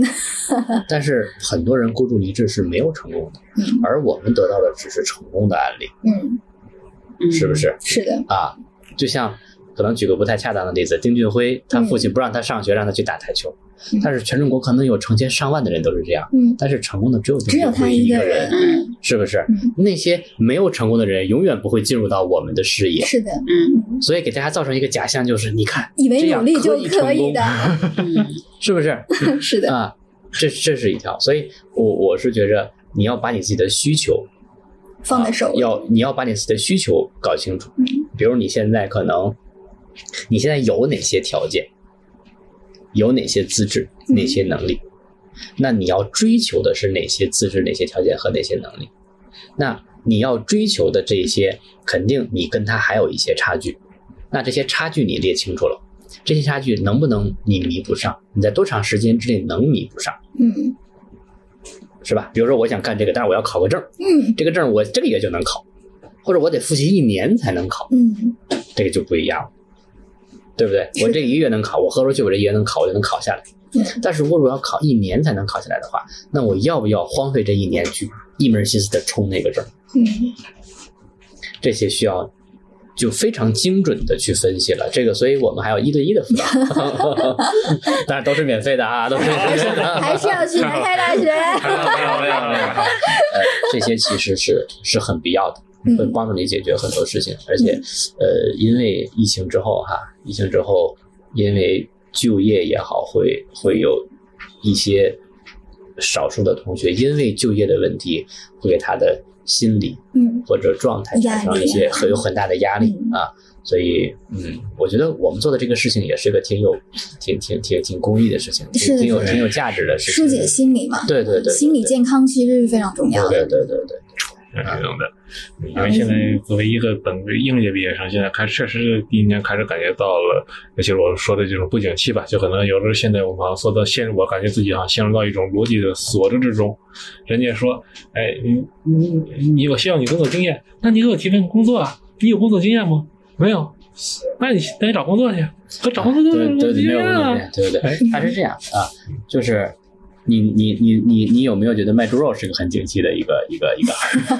但是很多人孤注一掷是没有成功的，嗯而我们得到的只是成功的案例，嗯，嗯是不？是？是的，啊，就像可能举个不太恰当的例子，丁俊晖他嗯。父亲不让他上学，让他去打台球，嗯。但是全中国可能有成千上万的人都是这样，嗯，但是成功的只有丁只有他俊晖一一个人，人，是不是？嗯，那些没有成功的人永远不会进入到我们的视野，是的，嗯。所以给大家造成一个假象，就是你看以为这样努力就可以成功的，嗯。是不是？是的，啊，这这是一条，所以我我是觉着你要把你自己的需求放在手里，啊要你要把你自己的需求搞清楚。嗯。比如你现在可能你现在有哪些条件，有哪些资质，嗯哪些能力，那你要追求的是哪些资质、哪些条件和哪些能力？那你要追求的这些，肯定你跟他还有一些差距。那这些差距你列清楚了，这些差距能不能你弥补上？你在多长时间之内能弥补上？嗯是吧？比如说我想干这个，但是我要考个证，嗯这个证我这个月就能考，或者我得复习一年才能考，嗯，这个就不一样了，对不对？我这一个月能考，我喝出去我这一个月能考，我就能考下来。嗯但是我如果要考一年才能考下来的话，那我要不要荒废这一年去一门心思的冲那个证？嗯这些需要就非常精准的去分析了。这个，所以我们还要一对一的辅导，当然都是免费的啊，都是免费的。还是要去南开大学，没有没有没有没有，呃，这些其实是是很必要的，会嗯帮助你解决很多事情。而且，呃，因为疫情之后哈，疫情之后，因为就业也好，会会有一些少数的同学因为就业的问题，会给他的心理嗯或者状态产生一些很有很大的压力嗯啊。所以，嗯，我觉得我们做的这个事情也是个挺有、挺挺挺挺公益的事情，是挺挺有挺有价值的事情。疏解心理嘛，对对对对心理健康其实是非常重要对的。对对对，是这种的。因为现在作为一个本科应届毕业生，现在开始确实是第一年开始感觉到了，尤其是我说的这种不景气吧，就可能有时候现在我们好像说到陷入，我感觉自己好像陷入到一种逻辑的锁着之中。人家说，哎，你你你，我需要你工作经验，那你给我提份工作啊？你有工作经验吗？没有，那你那你找工作去，可找工作就对对对，没有经验啊工作经验，对对哎对，他是这样啊，就是你你你你你有没有觉得卖猪肉是个很景气的一个一个一个行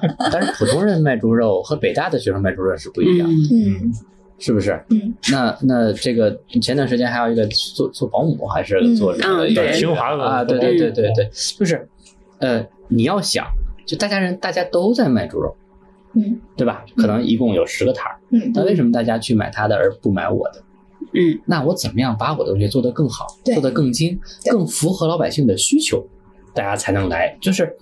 业？但是普通人卖猪肉和北大的学生卖猪肉是不一样，嗯嗯是不是？嗯那那这个前段时间还有一个做做保姆还是做什么的嗯对清华的啊，对对对对对，就是呃，你要想，就大家人大家都在卖猪肉，嗯对吧？可能一共有十个摊儿，嗯那为什么大家去买他的而不买我的？嗯那我怎么样把我的东西做得更好，做得更精，更符合老百姓的需求，大家才能来。就是，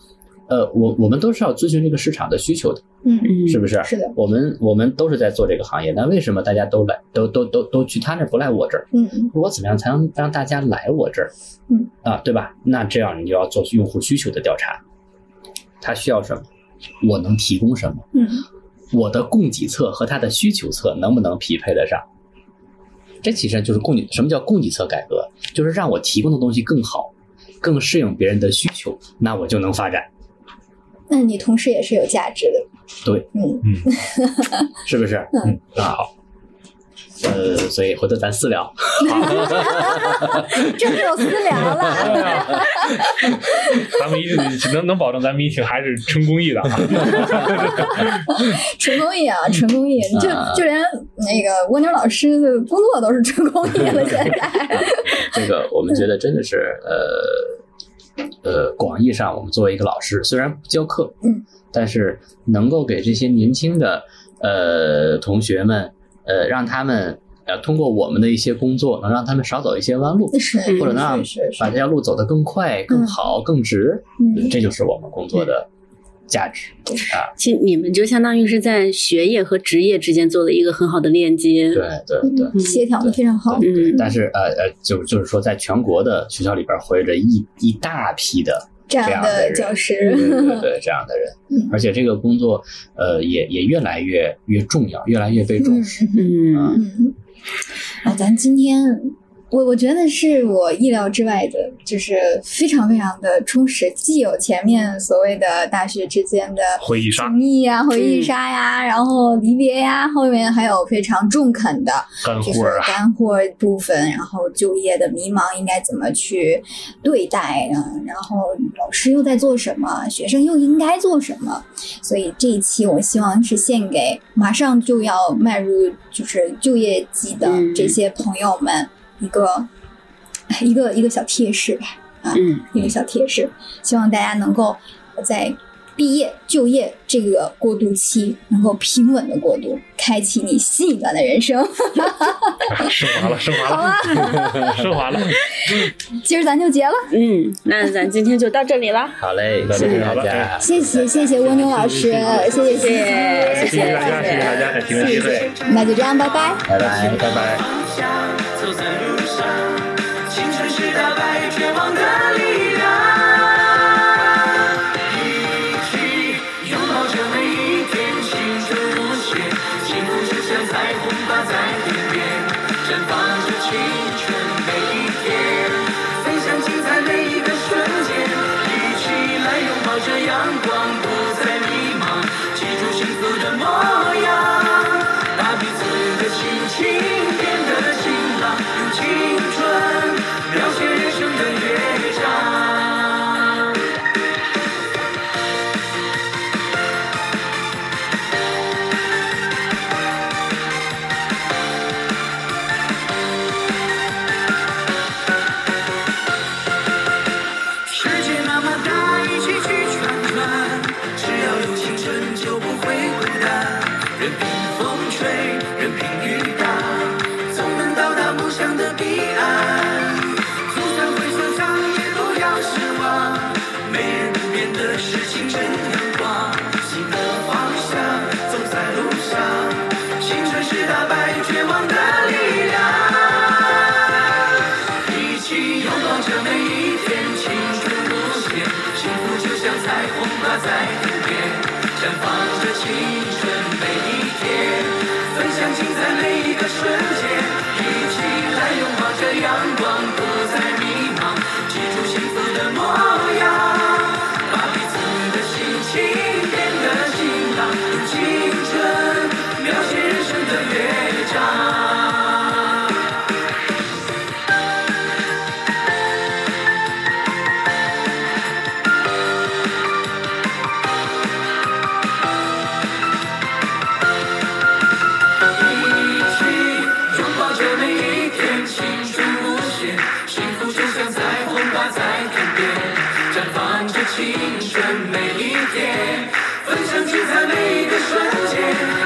呃，我我们都是要遵循这个市场的需求的，嗯，嗯，是不是？是的，我们我们都是在做这个行业，那为什么大家都来，都都都都去他那儿不来我这儿？嗯我怎么样才能让大家来我这儿？嗯啊，对吧？那这样你就要做用户需求的调查，他需要什么，我能提供什么，嗯我的供给侧和他的需求侧能不能匹配得上？这其实就是供给。什么叫供给侧改革？就是让我提供的东西更好，更适应别人的需求，那我就能发展。那你同时也是有价值的。对，嗯嗯，是不是？嗯那，好。呃，所以回头咱私聊。这 就有私聊了。咱们一定能能保证咱们一起还是纯公益的啊。纯公益啊，纯公益，就啊就连那个蜗牛老师的工作都是纯公益了。现在，这个我们觉得真的是呃呃，广义上我们作为一个老师，虽然不教课，嗯，但是能够给这些年轻的呃同学们，呃，让他们呃通过我们的一些工作，能让他们少走一些弯路，是或者能让把这条路走得更快、更好、更直，嗯这就是我们工作的价值啊。其实你们就相当于是在学业和职业之间做了一个很好的链接。对对对。嗯协调的非常好。嗯，但是呃呃，就就是说，在全国的学校里边活跃着一一大批的这样的教师，对对 对，这样的人嗯，而且这个工作呃也也越来越越重要，越来越被重视。嗯。嗯，啊，咱今天我我觉得是我意料之外的，就是非常非常的充实，既有前面所谓的大学之间的回忆杀情谊呀、回忆杀呀，然后离别呀，后面还有非常中肯的就是干货啊，干货部分，然后就业的迷茫应该怎么去对待呢？然后老师又在做什么，学生又应该做什么？所以这一期我希望是献给马上就要迈入就是就业季的嗯这些朋友们一个、一个一个小贴士吧，嗯。一个小贴士，希望大家能够在毕业、就业这个过渡期能够平稳的过渡，开启你新一段的人生。升华了，升华好啊了，升华了。今儿咱就结了，嗯，那咱今天就到这里了。好嘞，谢谢大家，谢谢谢谢蜗牛老师，谢谢谢谢谢大家，谢谢大家，感谢机会，那就这样，拜拜。拜拜，拜拜。方向，走在路上，青春是打败绝望的力量。每一个瞬间。